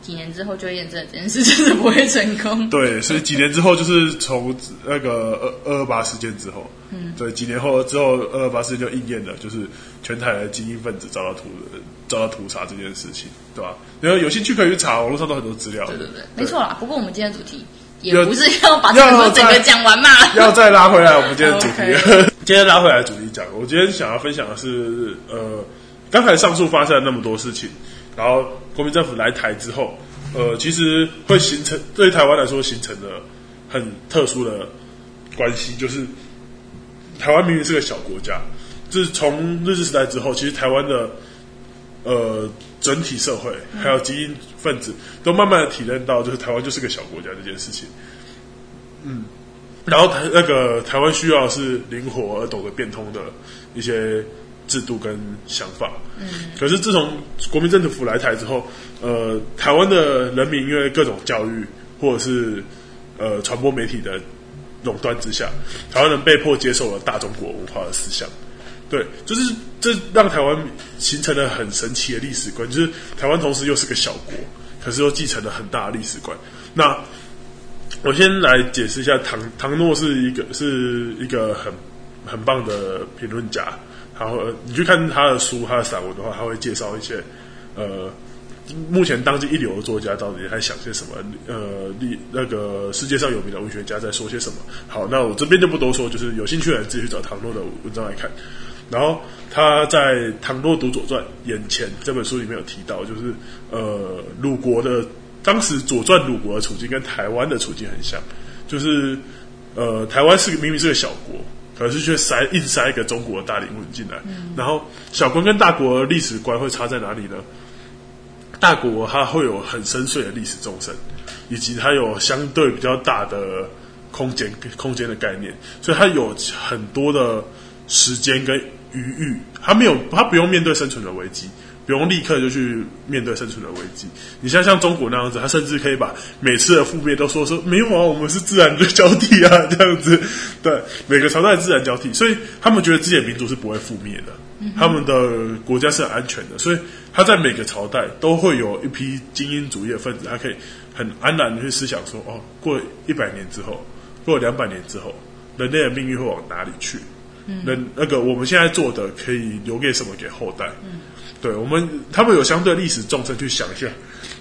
Speaker 2: 几年之后就会验证这件事就是不会成功。
Speaker 1: 对，所以几年之后就是从那个二二二八事件之后，嗯，对，几年后之后二二八事件就应验了，就是全台的精英分子遭到屠遭到屠杀这件事情，对吧？然后有兴趣可以去查，网络上都很多资料。
Speaker 2: 对对对，对没错啦。不过我们今天主题。也不是要把这个整个讲完嘛？
Speaker 1: 要再拉回来，我们今天的主题。Okay. 今天拉回来主题讲，我今天想要分享的是，呃，刚才上述发生了那么多事情，然后国民政府来台之后，呃，其实会形成对台湾来说形成了很特殊的关系，就是台湾明明是个小国家，就是从日治时代之后，其实台湾的呃。整体社会还有精英分子都慢慢的体认到，就是台湾就是个小国家这件事情。嗯，然后台那个台湾需要是灵活而懂得变通的一些制度跟想法。嗯，可是自从国民政府来台之后，呃，台湾的人民因为各种教育或者是呃传播媒体的垄断之下，台湾人被迫接受了大中国文化的思想。对，就是这让台湾形成了很神奇的历史观，就是台湾同时又是个小国，可是又继承了很大的历史观。那我先来解释一下唐，唐诺是一个是一个很很棒的评论家，然后你去看他的书、他的散文的话，他会介绍一些呃，目前当今一流的作家到底在想些什么，呃，历那个世界上有名的文学家在说些什么。好，那我这边就不多说，就是有兴趣的人自己去找唐诺的文章来看。然后他在《唐诺读左传》眼前这本书里面有提到，就是呃，鲁国的当时左传鲁国的处境跟台湾的处境很像，就是呃，台湾是个明明是个小国，可是却塞硬塞一个中国的大灵魂进来。嗯、然后小国跟大国的历史观会差在哪里呢？大国它会有很深邃的历史纵深，以及它有相对比较大的空间空间的概念，所以它有很多的时间跟余裕，他没有他不用面对生存的危机。不用立刻就去面对生存的危机。你像像中国那样子，他甚至可以把每次的覆灭都说说没有啊，我们是自然的交替啊，这样子。对，每个朝代自然交替，所以他们觉得自己的民族是不会覆灭的，嗯、他们的国家是很安全的。所以他在每个朝代都会有一批精英主义的分子，他可以很安然的去思想说：哦，过一百年之后，过两百年之后，人类的命运会往哪里去？嗯，那那个我们现在做的可以留给什么给后代？嗯。对我们，他们有相对历史纵深去想一下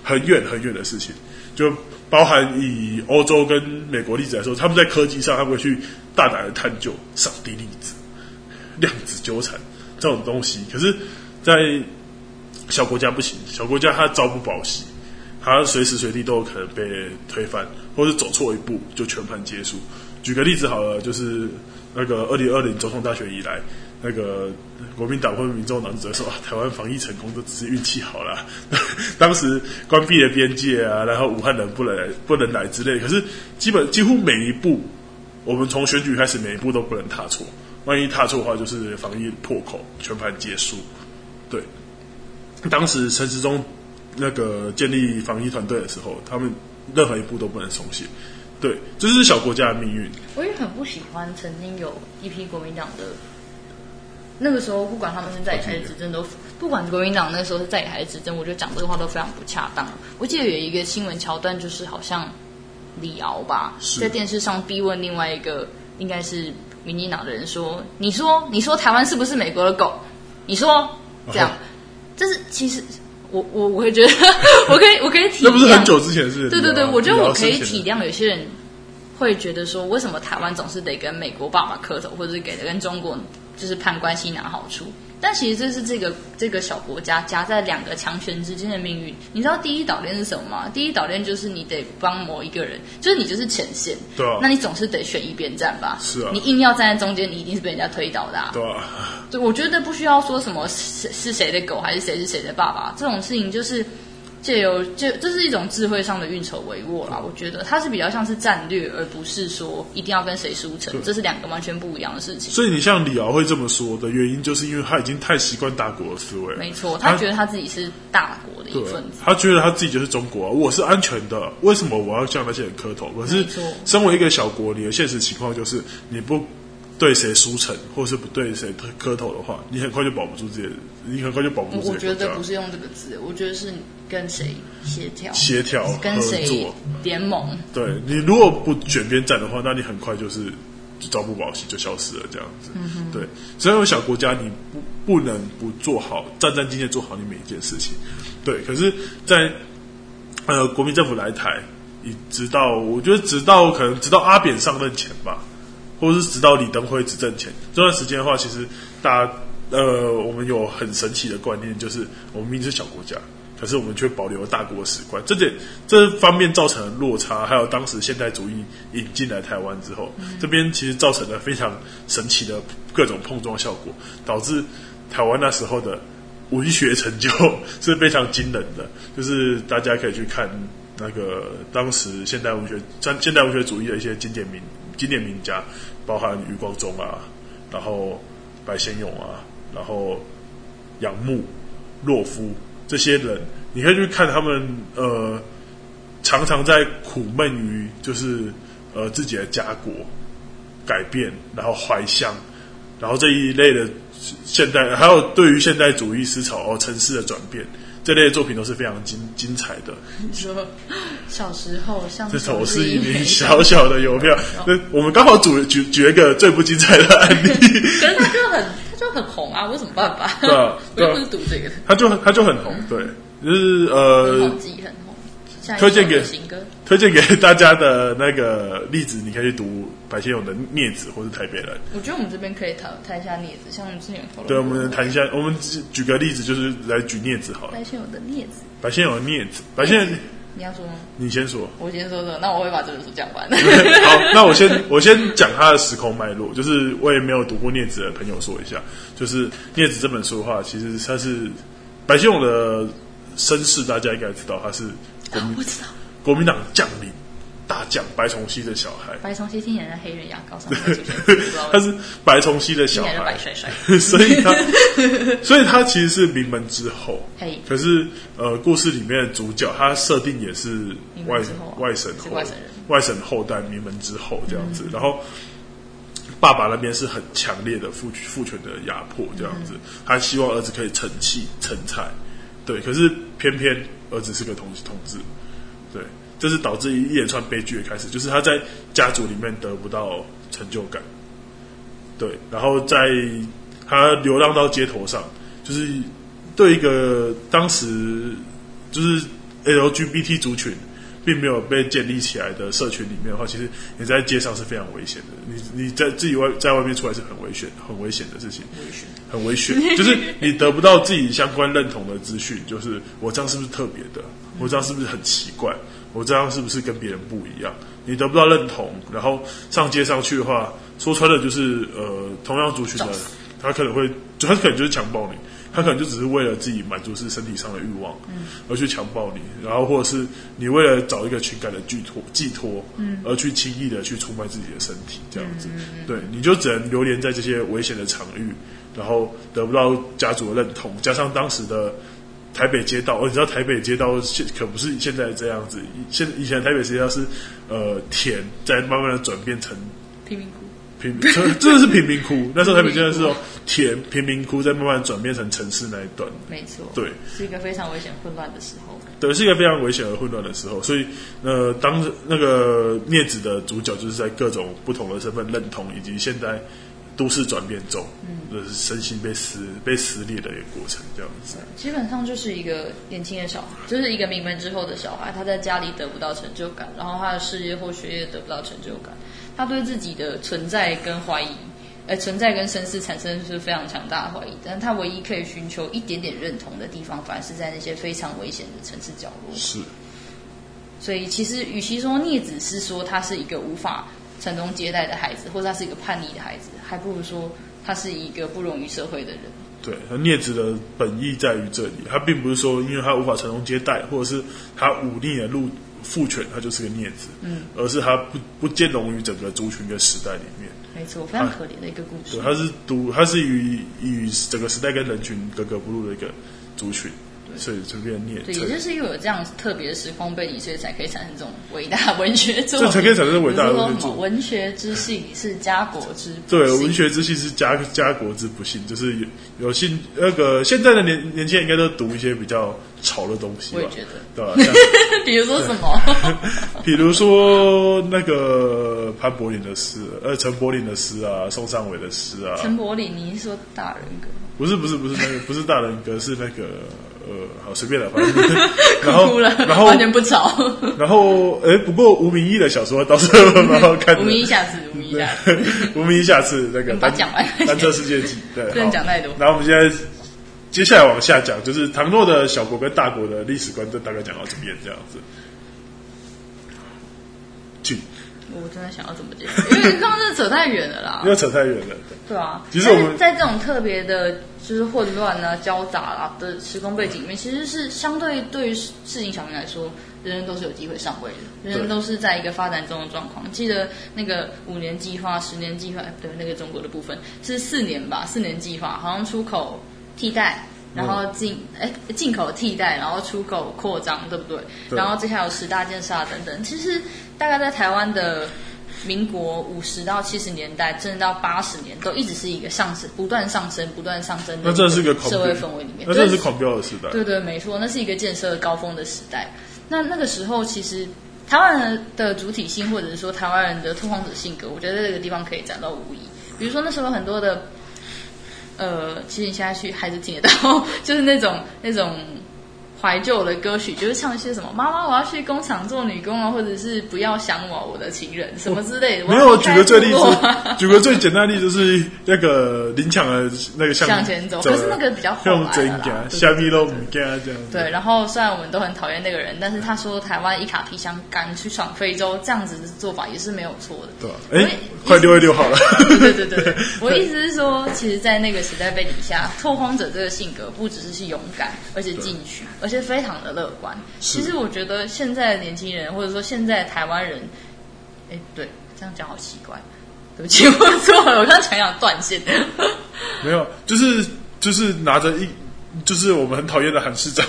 Speaker 1: 很远很远的事情，就包含以欧洲跟美国例子来说，他们在科技上，他们会去大胆的探究上帝粒子、量子纠缠这种东西。可是，在小国家不行，小国家它朝不保夕，它随时随地都有可能被推翻，或是走错一步就全盘皆输。举个例子好了，就是那个二零二零总统大选以来。那个国民党或民众党只会说啊，台湾防疫成功都只是运气好啦。当时关闭了边界啊，然后武汉人不能来不能来之类。可是基本几乎每一步，我们从选举开始，每一步都不能踏错。万一踏错的话，就是防疫破口，全盘皆输。对，当时陈时中那个建立防疫团队的时候，他们任何一步都不能松懈。对，这就是小国家的命运。
Speaker 2: 我也很不喜欢曾经有一批国民党的。那个时候，不管他们是在野还是执政，都不管国民党那时候是在野还是执政，我觉得讲这个话都非常不恰当。我记得有一个新闻桥段，就是好像李敖吧，在电视上逼问另外一个应该是民进党的人说：“你说，你说台湾是不是美国的狗？你说这样，这是其实我我我会觉得，我可以我可以体谅。那
Speaker 1: 不是很久之前的事？
Speaker 2: 对对对，我觉得我可以体谅有些人会觉得说，为什么台湾总是得跟美国爸爸磕头，或者是给的跟中国。就是攀关系拿好处，但其实这是这个这个小国家夹在两个强权之间的命运。你知道第一岛链是什么吗？第一岛链就是你得帮某一个人，就是你就是前线，
Speaker 1: 对啊，
Speaker 2: 那你总是得选一边站吧？
Speaker 1: 是啊，
Speaker 2: 你硬要站在中间，你一定是被人家推倒的啊。
Speaker 1: 对啊，
Speaker 2: 对，我觉得不需要说什么谁是谁的狗，还是谁是谁的爸爸，这种事情就是。借由就这是一种智慧上的运筹帷幄啦，我觉得它是比较像是战略，而不是说一定要跟谁输成，这是两个完全不一样的事情。
Speaker 1: 所以你像李敖会这么说的原因，就是因为他已经太习惯大国的思维。
Speaker 2: 没错，他觉得他自己是大国的一份子，
Speaker 1: 他觉得他自己就是中国，我是安全的，为什么我要向那些人磕头？可是，身为一个小国，你的现实情况就是你不。对谁输诚，或是不对谁磕头的话，你很快就保不住自己，你很快就保不住自己。
Speaker 2: 我觉得不是用这个字，我觉得是跟谁协调、
Speaker 1: 协调、
Speaker 2: 跟谁联盟。
Speaker 1: 对，你如果不卷边站的话，那你很快就是就朝不保夕，就消失了这样子。嗯。对，所以有小国家，你不不能不做好战战兢兢做好你每一件事情。对，可是在，在呃国民政府来台，一直到我觉得直到可能直到阿扁上任前吧。或者是直到李登辉执政前这段时间的话，其实大家呃，我们有很神奇的观念，就是我们明明是小国家，可是我们却保留了大国史观。这点这方面造成了落差，还有当时现代主义引进来台湾之后，嗯、这边其实造成了非常神奇的各种碰撞效果，导致台湾那时候的文学成就 是非常惊人的。就是大家可以去看那个当时现代文学、现代文学主义的一些经典名。经典名家，包含余光中啊，然后白先勇啊，然后杨牧、洛夫这些人，你可以去看他们，呃，常常在苦闷于就是呃自己的家国改变，然后怀乡，然后这一类的现代，还有对于现代主义思潮哦，城市的转变。这类的作品都是非常精精彩的。
Speaker 2: 你说小时候像
Speaker 1: 这首是一名小小的邮票，那我们刚好举举举一个最不精彩的案例。
Speaker 2: 可是他就很他就很红啊，我有什么办法？对啊，我又不是赌这个。
Speaker 1: 他就他就很红，对，就是呃。很红推荐给推荐给大家的那个例子，你可以去读白先勇的《孽子》或是《台北人》。
Speaker 2: 我觉得我们这边可以谈谈一下《孽子》，像之前
Speaker 1: 对，我们谈一下，我们举个例子，就是来举《孽子》好了。
Speaker 2: 白先勇的《孽子》，
Speaker 1: 白先勇的《孽子》，白先勇，
Speaker 2: 你要说吗？
Speaker 1: 你先说，
Speaker 2: 我先说说，那我会把这本书讲完。
Speaker 1: 好，那我先 我先讲他的时空脉络，就是我也没有读过《孽子》的朋友说一下，就是《孽子》这本书的话，其实它是白先勇的。身世大家应该知道，他是国民、
Speaker 2: 哦、我知道
Speaker 1: 国民党将领大将白崇禧的小孩。
Speaker 2: 白崇禧听起来像黑人牙膏上
Speaker 1: 他是白崇禧的小孩，
Speaker 2: 白帅帅。
Speaker 1: 所以他 所以他其实是名门之后。可是呃，故事里面的主角他设定也是外外省后外省人。外省后代，名门之后这样子，嗯、然后爸爸那边是很强烈的父父权的压迫，这样子，嗯、他希望儿子可以成器成才，对，可是偏偏儿子是个同同志，对，这是导致一连串悲剧的开始，就是他在家族里面得不到成就感，对，然后在他流浪到街头上，就是对一个当时就是 LGBT 族群。并没有被建立起来的社群里面的话，其实你在街上是非常危险的。你你在自己外在外面出来是很危险、很危险的事情，很危险。就是你得不到自己相关认同的资讯，就是我这样是不是特别的？我这样是不是很奇怪？我这样是不是跟别人不一样？你得不到认同，然后上街上去的话，说穿了就是呃，同样族群的，他可能会，他可能就是强暴你。他可能就只是为了自己满足是身体上的欲望，嗯，而去强暴你，然后或者是你为了找一个情感的寄托寄托，嗯，而去轻易的去出卖自己的身体，这样子，嗯、对，你就只能流连在这些危险的场域，然后得不到家族的认同，加上当时的台北街道，哦，你知道台北街道现可不是现在这样子，现以前台北街道是呃田，在慢慢的转变成
Speaker 2: 贫民窟。
Speaker 1: 贫真的是贫民窟，那时候台北真的是说田贫民窟在慢慢转变成城市那一段，
Speaker 2: 没错，
Speaker 1: 对，
Speaker 2: 是一个非常危险混乱的时候，
Speaker 1: 对，是一个非常危险而混乱的时候，所以呃，当那个镊子的主角就是在各种不同的身份认同以及现在都市转变中，嗯，就是身心被撕被撕裂的一个过程，这样子，
Speaker 2: 基本上就是一个年轻的小孩，就是一个名门之后的小孩，他在家里得不到成就感，然后他的事业或学业得不到成就感。他对自己的存在跟怀疑，呃，存在跟身世产生是非常强大的怀疑，但他唯一可以寻求一点点认同的地方，反而是在那些非常危险的城市角落。
Speaker 1: 是。
Speaker 2: 所以，其实与其说逆子是说他是一个无法传宗接代的孩子，或者他是一个叛逆的孩子，还不如说他是一个不容于社会的人。
Speaker 1: 对，他镊子的本意在于这里，他并不是说因为他无法传宗接代，或者是他忤逆了路。父权，他就是个孽子，嗯，而是他不不兼容于整个族群跟时代里面，
Speaker 2: 没错，非常可怜的一个故事。
Speaker 1: 对，他是独，他是与与整个时代跟人群格格不入的一个族群。所以就变念。对，也
Speaker 2: 就是因为有这样特别的时空背景，所以才可以产生这种伟大文学作品。
Speaker 1: 这才可以产生伟大的文学作品。
Speaker 2: 文学之幸是家国之不幸。
Speaker 1: 对，文学之幸是家家国之不幸，就是有有幸那个现在的年年轻人应该都读一些比较潮的东西吧？
Speaker 2: 我也觉得，
Speaker 1: 对吧？
Speaker 2: 比如说什么？
Speaker 1: 比如说那个潘柏林的诗，呃，陈柏霖的诗啊，宋尚伟的诗啊。
Speaker 2: 陈柏霖，你是说大人格？
Speaker 1: 不是不是不是那个不是大人格，是那个。呃，好随便了，反正 然
Speaker 2: 后
Speaker 1: 然后
Speaker 2: 完全不吵。
Speaker 1: 然后，哎，不过吴明义的小说倒是蛮好看的。
Speaker 2: 吴明义下次，吴明义下次，
Speaker 1: 吴明义下次那个
Speaker 2: 单讲完
Speaker 1: 单车世界记，对，
Speaker 2: 不能讲太多。
Speaker 1: 然后我们现在接下来往下讲，就是唐诺的小国跟大国的历史观，就大概讲到这边这样子。进。
Speaker 2: 我真的想要怎么讲？因为刚刚真的扯太远了啦。
Speaker 1: 因为扯太远了。
Speaker 2: 对啊，
Speaker 1: 其实我们
Speaker 2: 在这种特别的，就是混乱啊、交杂啊的时空背景里面，其实是相对对于市井小民来说，人人都是有机会上位的，人人都是在一个发展中的状况。记得那个五年计划、十年计划，对那个中国的部分是四年吧？四年计划好像出口替代，然后进哎进口替代，然后出口扩张，对不对？对，然后接下来有十大建设啊等等。其实大概在台湾的。民国五十到七十年代，甚至到八十年，都一直是一个上升、不断上升、不断上升的。
Speaker 1: 那这是个
Speaker 2: 社会氛围里面，
Speaker 1: 那这是狂飙的时代。
Speaker 2: 对对，没错，那是一个建设高峰的时代。那那个时候，其实台湾人的主体性，或者是说台湾人的拓荒者性格，我觉得在这个地方可以讲到无疑。比如说那时候很多的，呃，其实你现在去还是听得到，就是那种那种。怀旧的歌曲就是唱一些什么“妈妈，我要去工厂做女工啊”，或者是“不要想我，我的情人”什么之类的。
Speaker 1: 没有，举个最例子，举个最简单的例子就是那个林强的那个向
Speaker 2: 向前走，可是那个比较后来了。
Speaker 1: 虾米都不这样。
Speaker 2: 对，然后虽然我们都很讨厌那个人，但是他说台湾一卡皮箱敢去闯非洲，这样子的做法也是没有错的。
Speaker 1: 对，哎，快溜一溜好了。
Speaker 2: 对对对对，我意思是说，其实，在那个时代背景下，拓荒者这个性格不只是是勇敢，而且进取，而且。些非常的乐观。其实我觉得现在的年轻人，或者说现在的台湾人，哎，对，这样讲好奇怪。对不起，我错了，我刚才想断线。
Speaker 1: 没有，就是就是拿着一，就是我们很讨厌的韩市长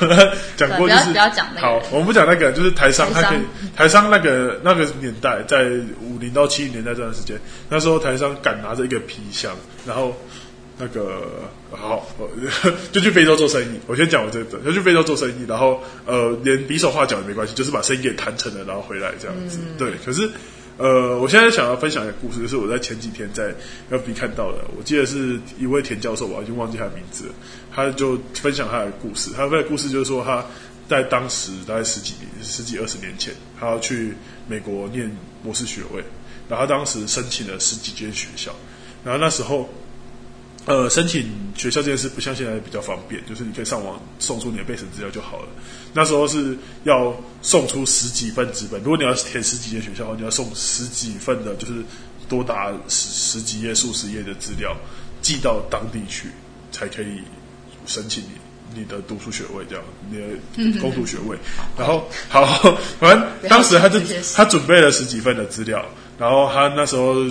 Speaker 1: 讲过，就是
Speaker 2: 不要讲那个。
Speaker 1: 好，我们不讲那个，就是台商，台商他可以台商那个那个年代，在五零到七零年代这段时间，那时候台商敢拿着一个皮箱，然后那个好 就去非洲做生意。我先讲我这个，就去非洲做生意，然后呃，连比手画脚也没关系，就是把生意给谈成了，然后回来这样子。嗯、对，可是。呃，我现在想要分享一个故事，就是我在前几天在 FB 看到的。我记得是一位田教授吧，我已经忘记他的名字了。他就分享他的故事，他的故事就是说他在当时大概十几年、十几二十年前，他要去美国念博士学位，然后他当时申请了十几间学校，然后那时候。呃，申请学校这件事不像现在比较方便，就是你可以上网送出你的备审资料就好了。那时候是要送出十几份纸本，如果你要填十几间学校的话，你要送十几份的，就是多达十十几页、数十页的资料寄到当地去，才可以申请你你的读书学位，这样你的攻读学位。然后好，反正当时他就 他准备了十几份的资料，然后他那时候。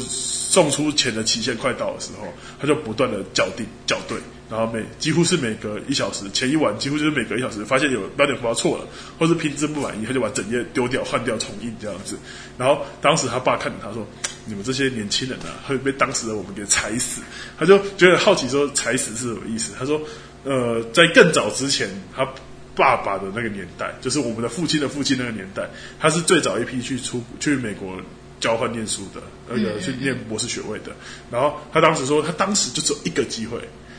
Speaker 1: 送出钱的期限快到的时候，他就不断的校订校对，然后每几乎是每隔一小时，前一晚几乎就是每隔一小时，发现有标点符号错了，或是拼字不满意，他就把整页丢掉，换掉重印这样子。然后当时他爸看着他说：“你们这些年轻人啊，会被当时的我们给踩死。”他就觉得好奇说：“踩死是什么意思？”他说：“呃，在更早之前，他爸爸的那个年代，就是我们的父亲的父亲那个年代，他是最早一批去出去美国。”交换念书的，那个去念博士学位的，然后他当时说，他当时就只有一个机会，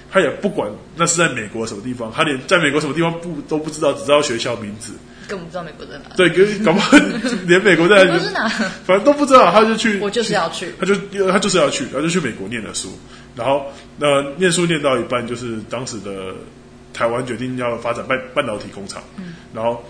Speaker 1: 他也不管那是在美国什么地方，他连在美国什么地方不都不知道，只知道学校名字，
Speaker 2: 根本不知道美国在哪。
Speaker 1: 对，搞不好 连美国在哪，
Speaker 2: 是哪，
Speaker 1: 反正都不知道，他就去，
Speaker 2: 我就是要去，
Speaker 1: 他就他就是要去，他就去美国念了书，然后那念书念到一半，就是当时的台湾决定要发展半半导体工厂，嗯，然后。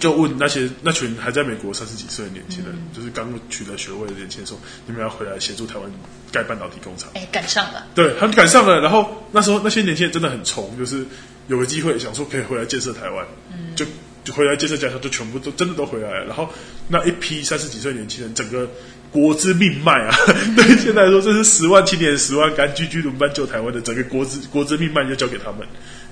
Speaker 1: 就问那些那群还在美国三十几岁的年轻人，嗯、就是刚取得学位的年轻人说：“你们要回来协助台湾盖半导体工厂？”
Speaker 2: 哎，赶上了。
Speaker 1: 对，他们赶上了。然后那时候那些年轻人真的很冲，就是有个机会想说可以回来建设台湾，嗯、就就回来建设家乡，就全部都真的都回来了。然后那一批三十几岁年轻人，整个国之命脉啊，对现在来说这是十万青年十万肝，居居轮班救台湾的整个国之国之命脉就交给他们。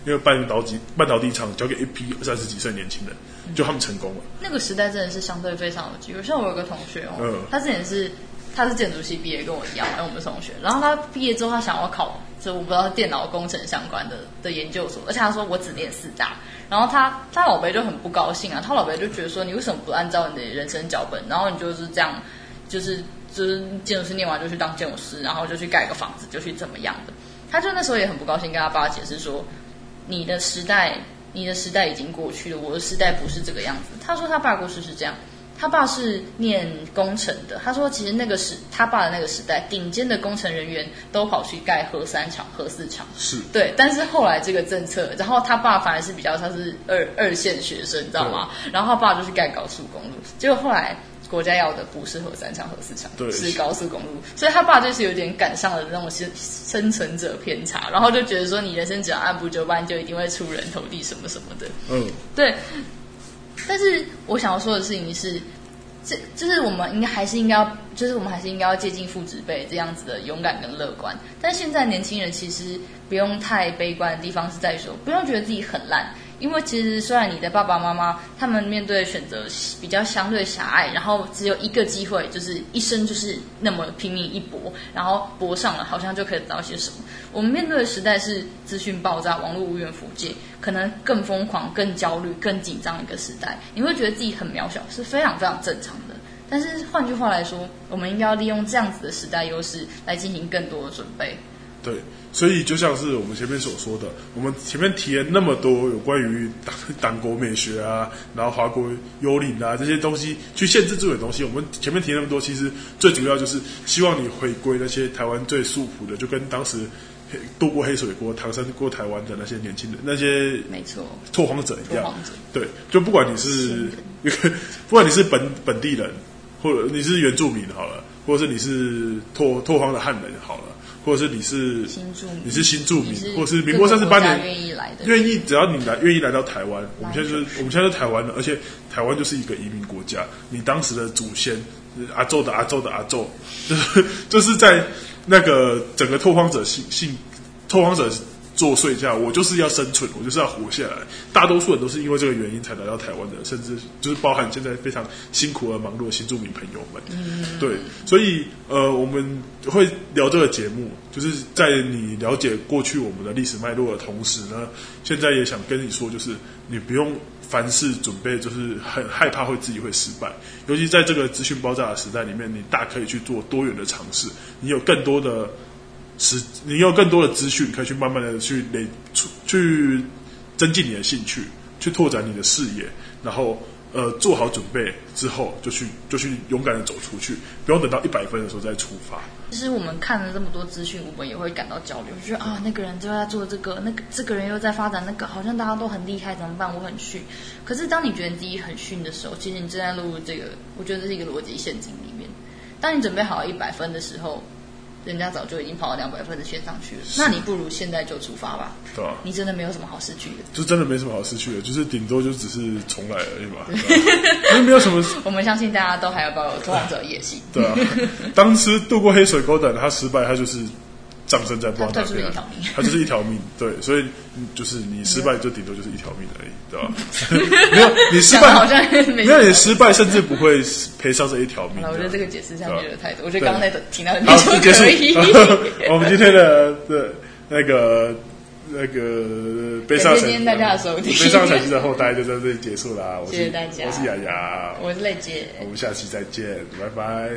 Speaker 1: 因为半导体半导体厂交给一批三十几岁年轻人，就他们成功了。
Speaker 2: 那个时代真的是相对非常有机会。像我有个同学哦，嗯、他之前是他是建筑系毕业，跟我一样，跟我们是同学。然后他毕业之后，他想要考，就我不知道电脑工程相关的的研究所，而且他说我只念四大。然后他他老伯就很不高兴啊，他老伯就觉得说，你为什么不按照你的人生脚本，然后你就是这样，就是就是建筑师念完就去当建筑师，然后就去盖个房子，就去怎么样的？他就那时候也很不高兴，跟他爸解释说。你的时代，你的时代已经过去了。我的时代不是这个样子。他说他爸故事是这样，他爸是念工程的。他说其实那个时他爸的那个时代，顶尖的工程人员都跑去盖核三厂、核四厂。是对，但是后来这个政策，然后他爸反而是比较他是二二线学生，你知道吗？然后他爸就去盖高速公路，结果后来。国家要的不是核三厂、核四厂，对是高速公路，所以他爸就是有点赶上了那种生生存者偏差，然后就觉得说，你人生只要按部就班，就一定会出人头地什么什么的。嗯，对。但是我想要说的事情是，这就是我们应该还是应该要，就是我们还是应该要接近父执辈这样子的勇敢跟乐观。但现在年轻人其实不用太悲观的地方是在于说，不用觉得自己很烂。因为其实虽然你的爸爸妈妈他们面对的选择比较相对狭隘，然后只有一个机会，就是一生就是那么拼命一搏，然后搏上了，好像就可以得到些什么。我们面对的时代是资讯爆炸、网络无远弗届，可能更疯狂、更焦虑、更紧张一个时代。你会觉得自己很渺小，是非常非常正常的。但是换句话来说，我们应该要利用这样子的时代优势来进行更多的准备。
Speaker 1: 对，所以就像是我们前面所说的，我们前面提了那么多有关于党党国美学啊，然后华国幽灵啊这些东西，去限制住的东西，我们前面提那么多，其实最主要就是希望你回归那些台湾最素朴的，就跟当时渡过黑水国、唐山过台湾的那些年轻人，那些没错拓荒者一样，对，就不管你是一个，不管你是本本地人，或者你是原住民好了，或者是你是拓拓荒的汉人好了。或者是你是
Speaker 2: 新住民，
Speaker 1: 你是新住民，或者是民国三十八年
Speaker 2: 愿意来的，
Speaker 1: 愿意只要你来愿意来到台湾，我们现在就是我们现在是台湾的，而且台湾就是一个移民国家，你当时的祖先阿宙的阿宙的阿宙，就是就是在那个整个拓荒者性性拓荒者。作祟下，我就是要生存，我就是要活下来。大多数人都是因为这个原因才来到台湾的，甚至就是包含现在非常辛苦而忙碌的新住民朋友们。嗯，对，所以呃，我们会聊这个节目，就是在你了解过去我们的历史脉络的同时呢，现在也想跟你说，就是你不用凡事准备，就是很害怕会自己会失败。尤其在这个资讯爆炸的时代里面，你大可以去做多元的尝试，你有更多的。使，你有更多的资讯，可以去慢慢的去累，去增进你的兴趣，去拓展你的视野，然后呃做好准备之后，就去就去勇敢的走出去，不用等到一百分的时候再出发。
Speaker 2: 其实我们看了这么多资讯，我们也会感到焦虑，就觉得啊那个人就在做这个，那个这个人又在发展那个，好像大家都很厉害，怎么办？我很逊。可是当你觉得自己很逊的时候，其实你正在落入这个，我觉得这是一个逻辑陷阱里面。当你准备好一百分的时候。人家早就已经跑到两百分的线上去了，那你不如现在就出发吧。
Speaker 1: 对啊，
Speaker 2: 你真的没有什么好失去的，
Speaker 1: 就真的没什么好失去的，就是顶多就只是重来而已嘛。因为没有什么。
Speaker 2: 我们相信大家都还要抱有拓荒者野心。
Speaker 1: 对啊，当时渡过黑水沟的，他失败，他就是。葬身在不知道哪边，他就是一条命，对，所以就是你失败就顶多就是一条命而已，对吧？没有你失败好像没有你失败，甚至不会赔上这一条命。
Speaker 2: 我觉得这个解释下去的太多，我觉得刚刚那个听到很可以。
Speaker 1: 我们今天的的那个那个悲伤城，
Speaker 2: 大家的收听，
Speaker 1: 悲伤城市的后代就在这里结束啦。
Speaker 2: 谢谢大家，
Speaker 1: 我是雅雅，
Speaker 2: 我是蕾姐，
Speaker 1: 我们下期再见，拜拜。